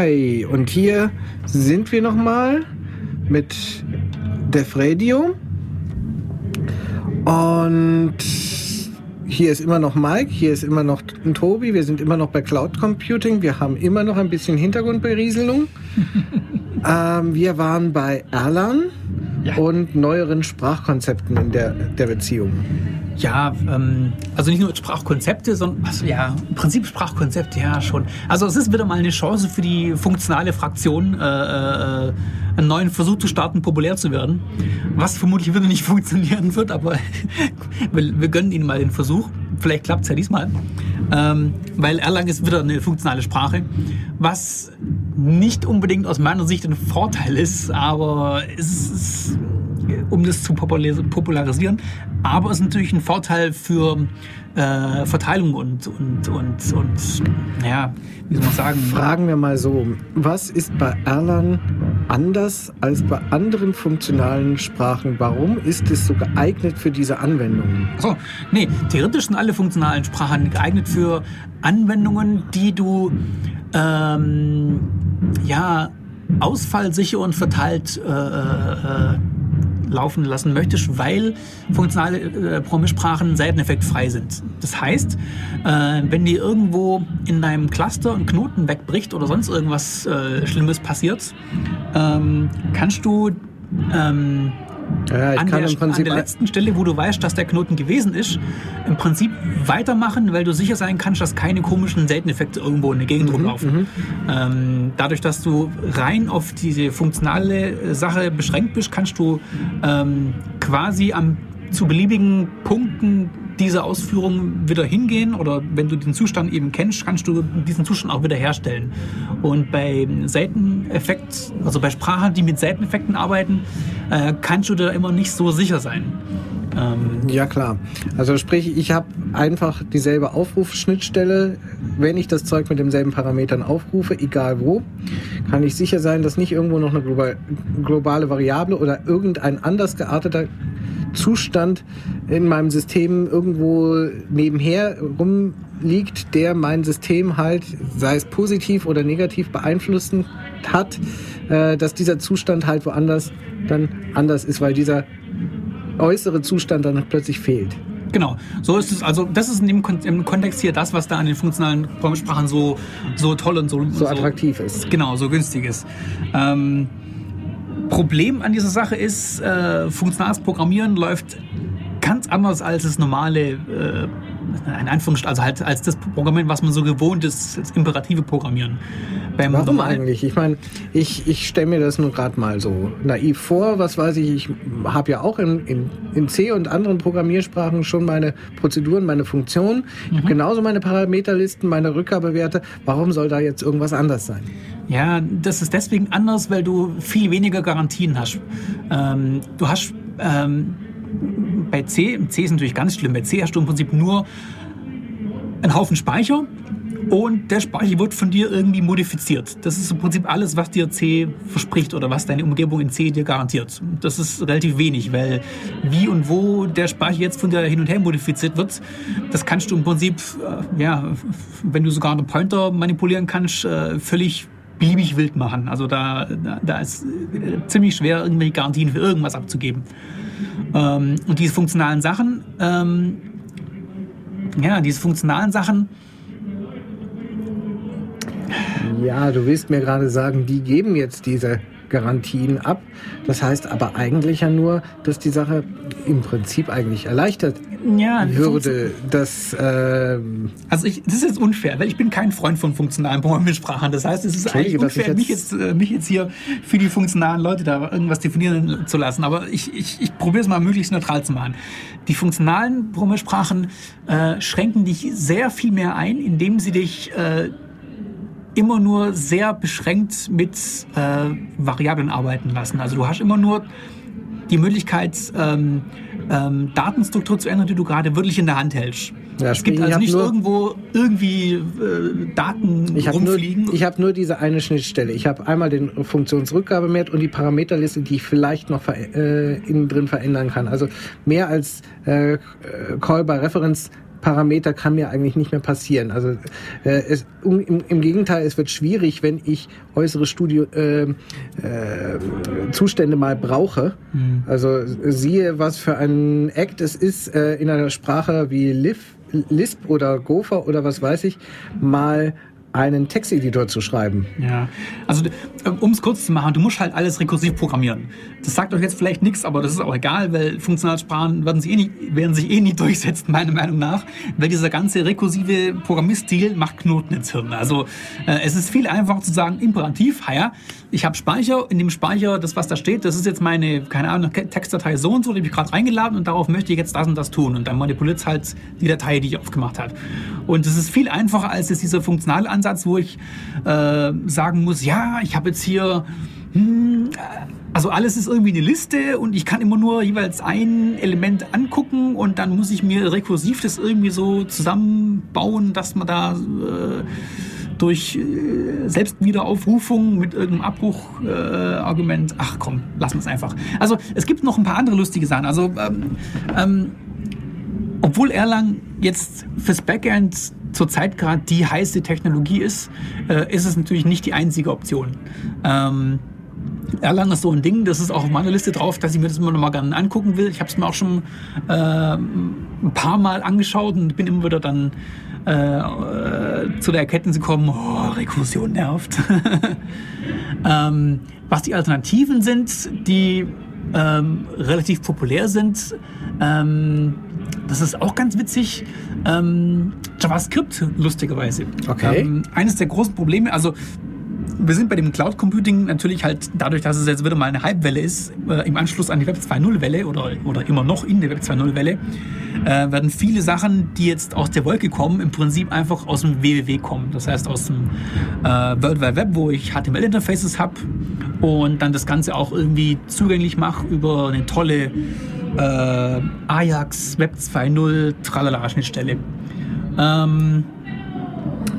Hi, und hier sind wir nochmal mit Def Radio. Und hier ist immer noch Mike, hier ist immer noch Tobi, wir sind immer noch bei Cloud Computing, wir haben immer noch ein bisschen Hintergrundberieselung. *laughs* ähm, wir waren bei Erlang ja. und neueren Sprachkonzepten in der, der Beziehung. Ja, ähm, also nicht nur Sprachkonzepte, sondern also ja, im Prinzip Sprachkonzepte, ja schon. Also es ist wieder mal eine Chance für die funktionale Fraktion, äh, äh, einen neuen Versuch zu starten, populär zu werden. Was vermutlich wieder nicht *laughs* funktionieren wird, aber *laughs* wir, wir gönnen ihnen mal den Versuch. Vielleicht klappt es ja diesmal. Ähm, weil Erlang ist wieder eine funktionale Sprache, was nicht unbedingt aus meiner Sicht ein Vorteil ist, aber es ist um das zu popularisieren. Aber es ist natürlich ein Vorteil für äh, Verteilung und, und, und, und, ja, wie soll man sagen? Fragen wir mal so, was ist bei Erlang anders als bei anderen funktionalen Sprachen? Warum ist es so geeignet für diese Anwendungen? So, nee, theoretisch sind alle funktionalen Sprachen geeignet für Anwendungen, die du ähm, ja ausfallsicher und verteilt äh, äh, laufen lassen möchtest, weil funktionale äh, Programmiersprachen seiteneffektfrei sind. Das heißt, äh, wenn dir irgendwo in deinem Cluster ein Knoten wegbricht oder sonst irgendwas äh, Schlimmes passiert, ähm, kannst du ähm, ja, ich an, kann der, im Prinzip an der letzten Stelle, wo du weißt, dass der Knoten gewesen ist, im Prinzip weitermachen, weil du sicher sein kannst, dass keine komischen Seiteneffekte irgendwo in der Gegend mhm, rumlaufen. Mhm. Ähm, dadurch, dass du rein auf diese funktionale Sache beschränkt bist, kannst du ähm, quasi am, zu beliebigen Punkten diese Ausführung wieder hingehen oder wenn du den Zustand eben kennst, kannst du diesen Zustand auch wieder herstellen. Und bei Seiteneffekt, also bei Sprachen, die mit Seiteneffekten arbeiten, äh, kannst du da immer nicht so sicher sein. Ähm ja klar. Also sprich, ich habe einfach dieselbe Aufrufschnittstelle. Wenn ich das Zeug mit demselben Parametern aufrufe, egal wo, kann ich sicher sein, dass nicht irgendwo noch eine globale Variable oder irgendein anders gearteter Zustand in meinem System irgendwo nebenher rumliegt, der mein System halt, sei es positiv oder negativ beeinflussen hat, äh, dass dieser Zustand halt woanders dann anders ist, weil dieser äußere Zustand dann plötzlich fehlt. Genau, so ist es. Also das ist in dem Kon im Kontext hier das, was da an den funktionalen Programmiersprachen so so toll und so so attraktiv ist. Genau, so günstig ist. Ähm, Problem an dieser Sache ist, äh, funktionales Programmieren läuft ganz anders als das normale, äh, in Anführungsstrichen, also halt als das Programmieren, was man so gewohnt ist, das imperative Programmieren. Beim Warum normalen eigentlich? Ich meine, ich, ich stelle mir das nur gerade mal so naiv vor. Was weiß ich, ich habe ja auch in, in, in C und anderen Programmiersprachen schon meine Prozeduren, meine Funktionen, mhm. genauso meine Parameterlisten, meine Rückgabewerte. Warum soll da jetzt irgendwas anders sein? Ja, das ist deswegen anders, weil du viel weniger Garantien hast. Ähm, du hast ähm, bei C, C ist natürlich ganz schlimm, bei C hast du im Prinzip nur einen Haufen Speicher und der Speicher wird von dir irgendwie modifiziert. Das ist im Prinzip alles, was dir C verspricht oder was deine Umgebung in C dir garantiert. Das ist relativ wenig, weil wie und wo der Speicher jetzt von dir hin und her modifiziert wird, das kannst du im Prinzip, äh, ja, wenn du sogar einen Pointer manipulieren kannst, äh, völlig beliebig wild machen. Also da, da, da ist äh, ziemlich schwer, irgendwelche Garantien für irgendwas abzugeben. Ähm, und diese funktionalen Sachen, ähm, ja, diese funktionalen Sachen. Ja, du willst mir gerade sagen, die geben jetzt diese Garantien ab. Das heißt aber eigentlich ja nur, dass die Sache im Prinzip eigentlich erleichtert ja, würde. Dass, äh, also ich, das ist jetzt unfair, weil ich bin kein Freund von funktionalen Programmiersprachen. Das heißt, es ist eigentlich unfair, jetzt mich, jetzt, äh, mich jetzt hier für die funktionalen Leute da irgendwas definieren zu lassen. Aber ich, ich, ich probiere es mal möglichst neutral zu machen. Die funktionalen Programmiersprachen äh, schränken dich sehr viel mehr ein, indem sie dich äh, immer nur sehr beschränkt mit äh, Variablen arbeiten lassen. Also du hast immer nur die Möglichkeit, ähm, ähm, Datenstruktur zu ändern, die du gerade wirklich in der Hand hältst. Ja, es gibt also nicht irgendwo irgendwie äh, Daten ich rumfliegen. Nur, ich habe nur diese eine Schnittstelle. Ich habe einmal den Funktionsrückgabewert und die Parameterliste, die ich vielleicht noch äh, innen drin verändern kann. Also mehr als äh, Call by Reference Parameter kann mir eigentlich nicht mehr passieren. Also äh, es, um, im, im, Gegenteil, es wird schwierig, wenn ich äußere Studio, äh, äh, Zustände mal brauche. Mhm. Also siehe, was für ein Act es ist, äh, in einer Sprache wie Lisp oder Gopher oder was weiß ich, mal einen Texteditor zu schreiben. Ja, also äh, um es kurz zu machen, du musst halt alles rekursiv programmieren. Das sagt euch jetzt vielleicht nichts, aber das ist auch egal, weil Funktionalsprachen werden sich eh nie, werden sich eh nie *laughs* durchsetzen, meiner Meinung nach, weil dieser ganze rekursive Programmierstil macht Knoten ins Hirn. Also äh, es ist viel einfacher zu sagen, imperativ, ja, ich habe Speicher, in dem Speicher, das was da steht, das ist jetzt meine, keine Ahnung, Textdatei so und so, die habe ich gerade reingeladen und darauf möchte ich jetzt das und das tun und dann manipuliert es halt die Datei, die ich aufgemacht habe. Und es ist viel einfacher als jetzt dieser funktionale Ansatz, wo ich äh, sagen muss, ja, ich habe jetzt hier hm, also alles ist irgendwie eine Liste und ich kann immer nur jeweils ein Element angucken und dann muss ich mir rekursiv das irgendwie so zusammenbauen, dass man da äh, durch äh, Selbstwiederaufrufung mit irgendeinem Abbruchargument, äh, ach komm, lassen wir es einfach. Also es gibt noch ein paar andere lustige Sachen. Also ähm, ähm, obwohl Erlang jetzt fürs Backend zurzeit gerade die heiße Technologie ist, äh, ist es natürlich nicht die einzige Option. Ähm, Erlang ist so ein Ding, das ist auch auf meiner Liste drauf, dass ich mir das immer noch mal gerne angucken will. Ich habe es mir auch schon äh, ein paar Mal angeschaut und bin immer wieder dann äh, zu der Erkenntnis gekommen, oh, Rekursion nervt. *laughs* ähm, was die Alternativen sind, die ähm, relativ populär sind, ähm, das ist auch ganz witzig. Ähm, JavaScript, lustigerweise. Okay. Ähm, eines der großen Probleme, also wir sind bei dem Cloud Computing natürlich halt dadurch, dass es jetzt wieder mal eine Hypewelle ist, äh, im Anschluss an die Web 2.0 Welle oder, oder immer noch in der Web 2.0 Welle, äh, werden viele Sachen, die jetzt aus der Wolke kommen, im Prinzip einfach aus dem WWW kommen. Das heißt aus dem äh, World Wide Web, wo ich HTML-Interfaces habe und dann das Ganze auch irgendwie zugänglich mache über eine tolle äh, Ajax Web 2.0 Tralala-Schnittstelle. Ähm,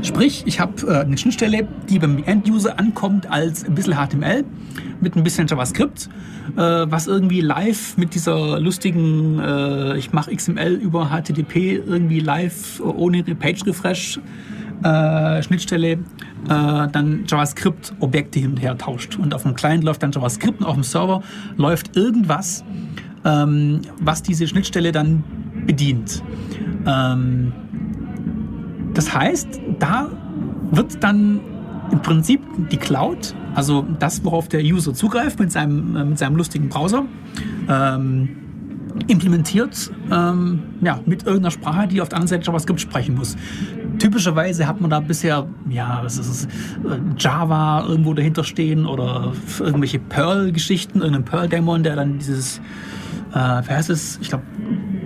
Sprich, ich habe äh, eine Schnittstelle, die beim End-User ankommt als ein bisschen HTML mit ein bisschen JavaScript, äh, was irgendwie live mit dieser lustigen, äh, ich mache XML über HTTP irgendwie live ohne Page-Refresh äh, Schnittstelle äh, dann JavaScript-Objekte hin und her tauscht. Und auf dem Client läuft dann JavaScript und auf dem Server läuft irgendwas, ähm, was diese Schnittstelle dann bedient. Ähm, das heißt, da wird dann im Prinzip die Cloud, also das, worauf der User zugreift mit seinem, äh, mit seinem lustigen Browser, ähm, implementiert ähm, ja, mit irgendeiner Sprache, die auf der anderen Seite JavaScript sprechen muss. Typischerweise hat man da bisher, ja, was ist es, äh, Java irgendwo dahinter stehen oder irgendwelche Perl-Geschichten, irgendein Perl-Dämon, der dann dieses, äh, wie heißt es, ich glaube,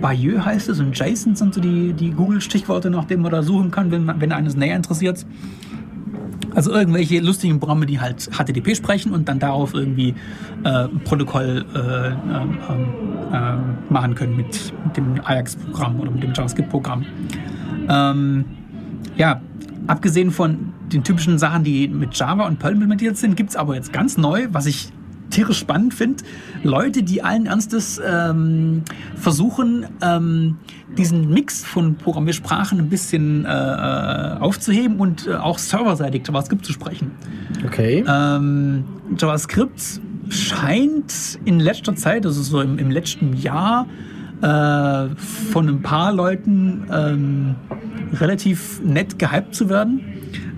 Bayeux heißt es und JSON sind so die, die Google-Stichworte, nach denen man da suchen kann, wenn, wenn eines näher interessiert. Also irgendwelche lustigen Programme, die halt HTTP sprechen und dann darauf irgendwie äh, Protokoll äh, ähm, äh, machen können mit, mit dem Ajax-Programm oder mit dem JavaScript-Programm. Ähm, ja, abgesehen von den typischen Sachen, die mit Java und Perl implementiert sind, gibt es aber jetzt ganz neu, was ich tierisch spannend finde. Leute, die allen Ernstes ähm, versuchen, ähm, diesen Mix von Programmiersprachen ein bisschen äh, äh, aufzuheben und äh, auch serverseitig JavaScript zu sprechen. Okay. Ähm, JavaScript scheint in letzter Zeit, also so im, im letzten Jahr, äh, von ein paar Leuten ähm, relativ nett gehypt zu werden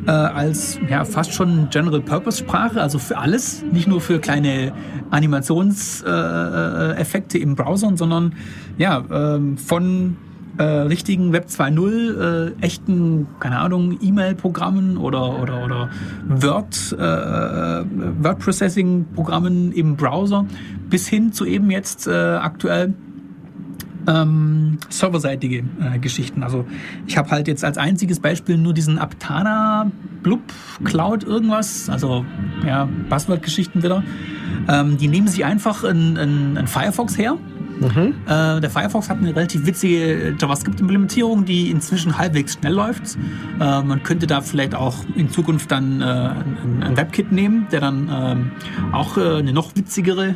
äh, als ja, fast schon General-Purpose-Sprache, also für alles, nicht nur für kleine Animationseffekte äh, im Browser, sondern ja, ähm, von äh, richtigen Web 2.0, äh, echten, keine Ahnung, E-Mail-Programmen oder, oder, oder Word, äh, Word-Processing-Programmen im Browser bis hin zu eben jetzt äh, aktuell ähm, serverseitige äh, Geschichten. Also ich habe halt jetzt als einziges Beispiel nur diesen Aptana Blub Cloud irgendwas, also ja, Buzzword-Geschichten wieder. Ähm, die nehmen sich einfach einen Firefox her. Mhm. Äh, der Firefox hat eine relativ witzige JavaScript-Implementierung, die inzwischen halbwegs schnell läuft. Äh, man könnte da vielleicht auch in Zukunft dann äh, ein, ein WebKit nehmen, der dann ähm, auch äh, eine noch witzigere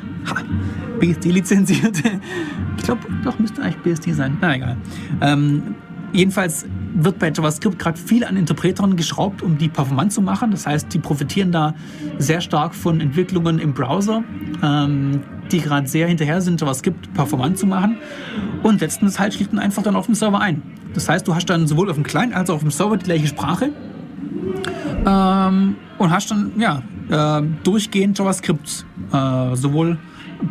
BSD-lizenzierte *laughs* ich glaube, doch, müsste eigentlich BSD sein. Na egal. Ähm, jedenfalls wird bei JavaScript gerade viel an Interpretern geschraubt, um die performant zu machen. Das heißt, die profitieren da sehr stark von Entwicklungen im Browser, ähm, die gerade sehr hinterher sind, JavaScript performant zu machen. Und setzen es halt schlicht und einfach dann auf dem Server ein. Das heißt, du hast dann sowohl auf dem Client als auch auf dem Server die gleiche Sprache ähm, und hast dann ja äh, durchgehend JavaScript, äh, sowohl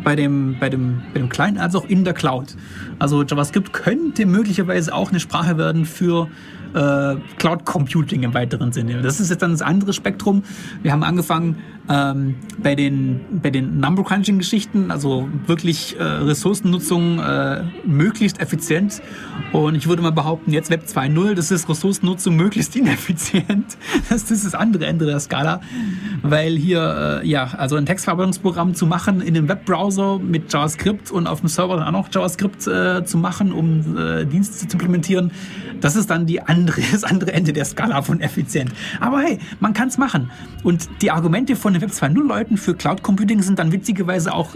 bei dem, bei, dem, bei dem Client als auch in der Cloud. Also JavaScript könnte möglicherweise auch eine Sprache werden für äh, Cloud Computing im weiteren Sinne. Das ist jetzt dann das andere Spektrum. Wir haben angefangen ähm, bei den, bei den Number Crunching Geschichten, also wirklich äh, Ressourcennutzung äh, möglichst effizient. Und ich würde mal behaupten, jetzt Web 2.0, das ist Ressourcennutzung möglichst ineffizient. *laughs* Das ist das andere Ende der Skala, weil hier, äh, ja, also ein Textverarbeitungsprogramm zu machen in einem Webbrowser mit JavaScript und auf dem Server dann auch noch JavaScript äh, zu machen, um äh, Dienste zu implementieren, das ist dann die andere, *laughs* das andere Ende der Skala von effizient. Aber hey, man kann es machen. Und die Argumente von Web 2.0 Leuten für Cloud Computing sind dann witzigerweise auch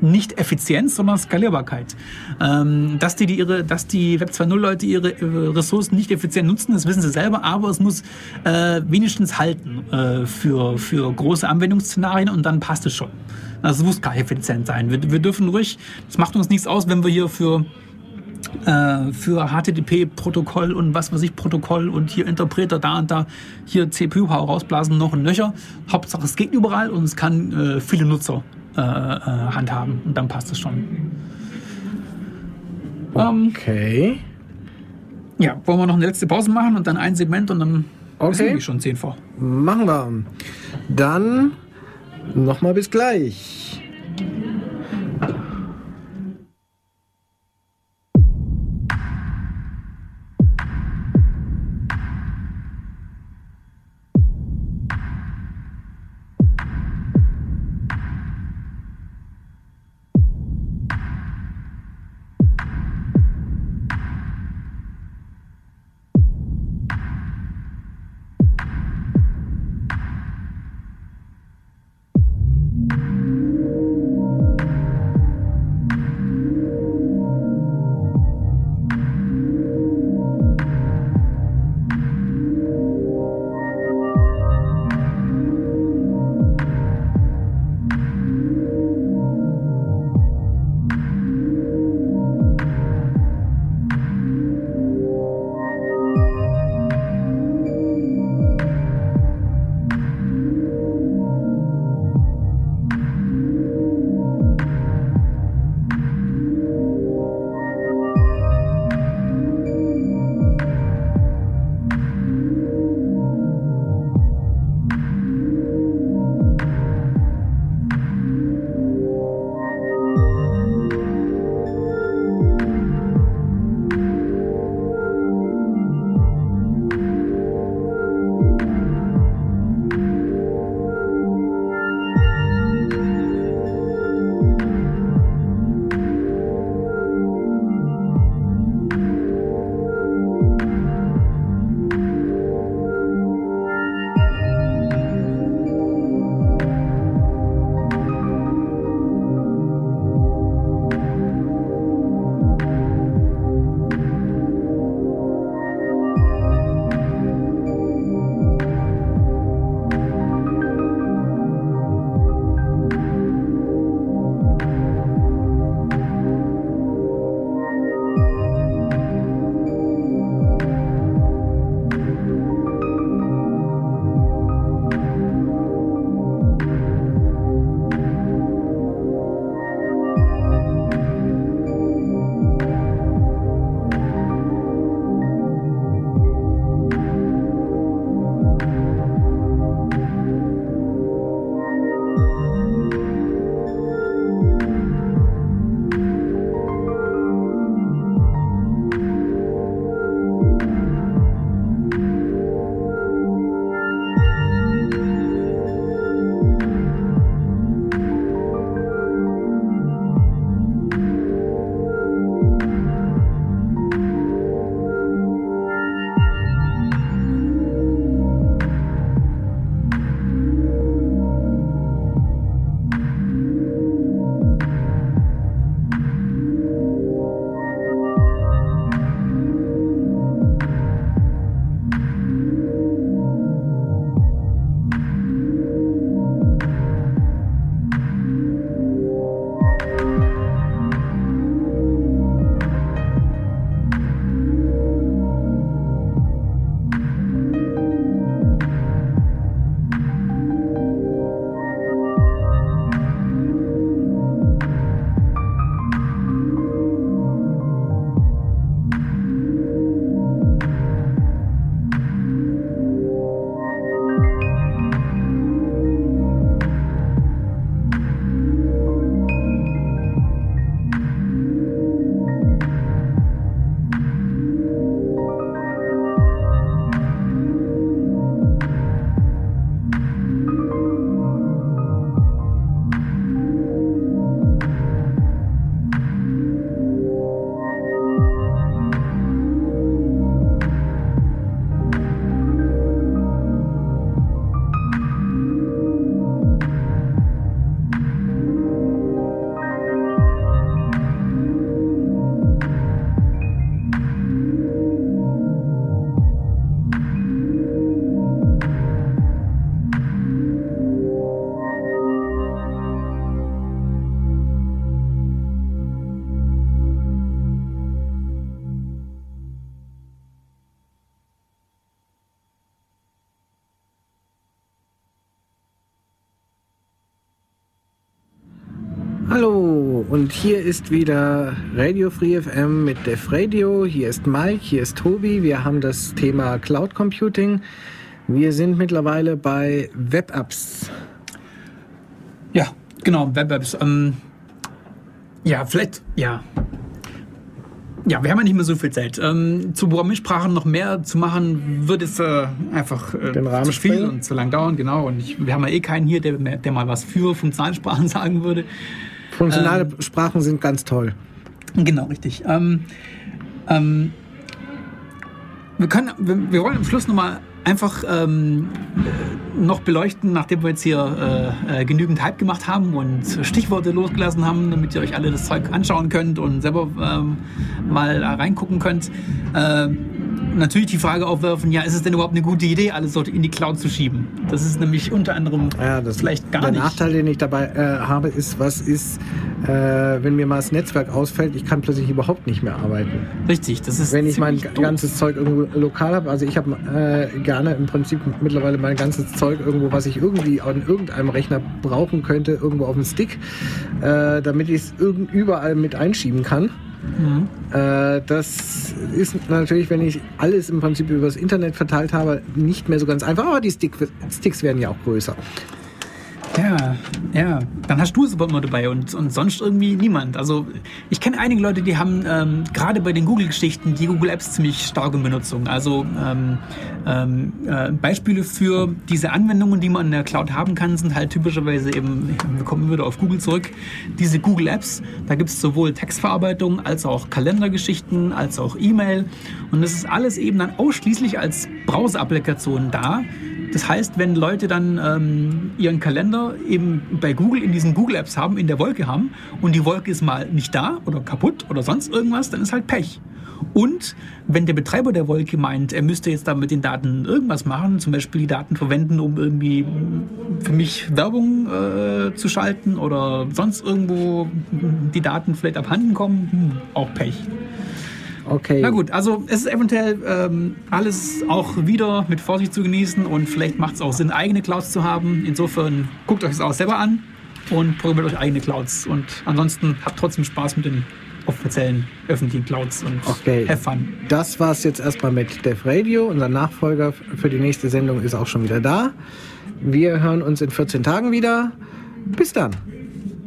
nicht Effizienz, sondern Skalierbarkeit. Ähm, dass, die, die ihre, dass die Web 2.0 Leute ihre Ressourcen nicht effizient nutzen, das wissen sie selber, aber es muss äh, wenigstens halten äh, für, für große Anwendungsszenarien und dann passt es schon. Also es muss gar effizient sein. Wir, wir dürfen ruhig, es macht uns nichts aus, wenn wir hier für äh, für HTTP-Protokoll und was weiß ich, Protokoll und hier Interpreter da und da, hier CPU-Power rausblasen, noch ein Löcher. Hauptsache es geht überall und es kann äh, viele Nutzer äh, äh handhaben und dann passt es schon. Ähm, okay. Ähm, ja, wollen wir noch eine letzte Pause machen und dann ein Segment und dann okay. wir schon zehn vor. Machen wir. Dann nochmal bis gleich. Und hier ist wieder Radio Free FM mit Def Radio. Hier ist Mike, hier ist Tobi. Wir haben das Thema Cloud Computing. Wir sind mittlerweile bei Web-Apps. Ja, genau, Web-Apps. Ähm, ja, vielleicht, ja. Ja, wir haben ja nicht mehr so viel Zeit. Ähm, zu Programmiersprachen noch mehr zu machen, wird es äh, einfach äh, Den Rahmen zu viel sprengen. und zu lang dauern, genau. Und ich, wir haben ja eh keinen hier, der, der mal was für Funktionalsprachen *laughs* sagen würde. Funktionale Ähm. Sprachen sind ganz toll. Genau, richtig. Ähm, ähm, wir, können, wir, wir wollen am Schluss nochmal einfach ähm, äh, noch beleuchten, nachdem wir jetzt hier äh, äh, genügend Hype gemacht haben und Stichworte losgelassen haben, damit ihr euch alle das Zeug anschauen könnt und selber ähm, mal da reingucken könnt. Äh, natürlich die Frage aufwerfen, ja, ist es denn überhaupt eine gute Idee, alles dort in die Cloud zu schieben? Das ist nämlich unter anderem Ja, vielleicht gar der nicht. Nachteil, den ich dabei äh, habe, ist, was ist, äh, wenn mir mal das Netzwerk ausfällt, ich kann plötzlich überhaupt nicht mehr arbeiten. Richtig, das ist Wenn ich mein doof. ganzes Zeug irgendwo lokal habe, also ich habe äh, gerne im Prinzip mittlerweile mein ganzes Zeug irgendwo, was ich irgendwie an irgendeinem Rechner brauchen könnte, irgendwo auf dem Stick, äh, damit ich es irgend- überall mit einschieben kann. Mhm. Äh, das ist natürlich, wenn ich alles im Prinzip über das Internet verteilt habe, nicht mehr so ganz einfach, aber die Stick, Sticks werden ja auch größer. Ja, ja. Dann hast du es aber immer dabei und, und sonst irgendwie niemand. Also ich kenne einige Leute, die haben ähm, gerade bei den Google-Geschichten die Google Apps ziemlich stark in Benutzung. Also ähm, ähm, äh, Beispiele für diese Anwendungen, die man in der Cloud haben kann, sind halt typischerweise eben, wir kommen wieder auf Google zurück, diese Google Apps. Da gibt es sowohl Textverarbeitung als auch Kalendergeschichten, als auch E-Mail. Und das ist alles eben dann ausschließlich als Browser-Applikation da. Das heißt, wenn Leute dann ähm, ihren Kalender eben bei Google in diesen Google Apps haben, in der Wolke haben und die Wolke ist mal nicht da oder kaputt oder sonst irgendwas, dann ist halt Pech. Und wenn der Betreiber der Wolke meint, er müsste jetzt da mit den Daten irgendwas machen, zum Beispiel die Daten verwenden, um irgendwie für mich Werbung äh, zu schalten oder sonst irgendwo die Daten vielleicht abhanden kommen, hm, auch Pech. Okay. Na gut, also es ist eventuell ähm, alles auch wieder mit Vorsicht zu genießen und vielleicht macht es auch Sinn, eigene Clouds zu haben. Insofern guckt euch das auch selber an und programmiert euch eigene Clouds. Und ansonsten habt trotzdem Spaß mit den offiziellen öffentlichen Clouds und Okay. have fun. Das war's jetzt erstmal mit Def Radio. Unser Nachfolger für die nächste Sendung ist auch schon wieder da. Wir hören uns in 14 Tagen wieder. Bis dann.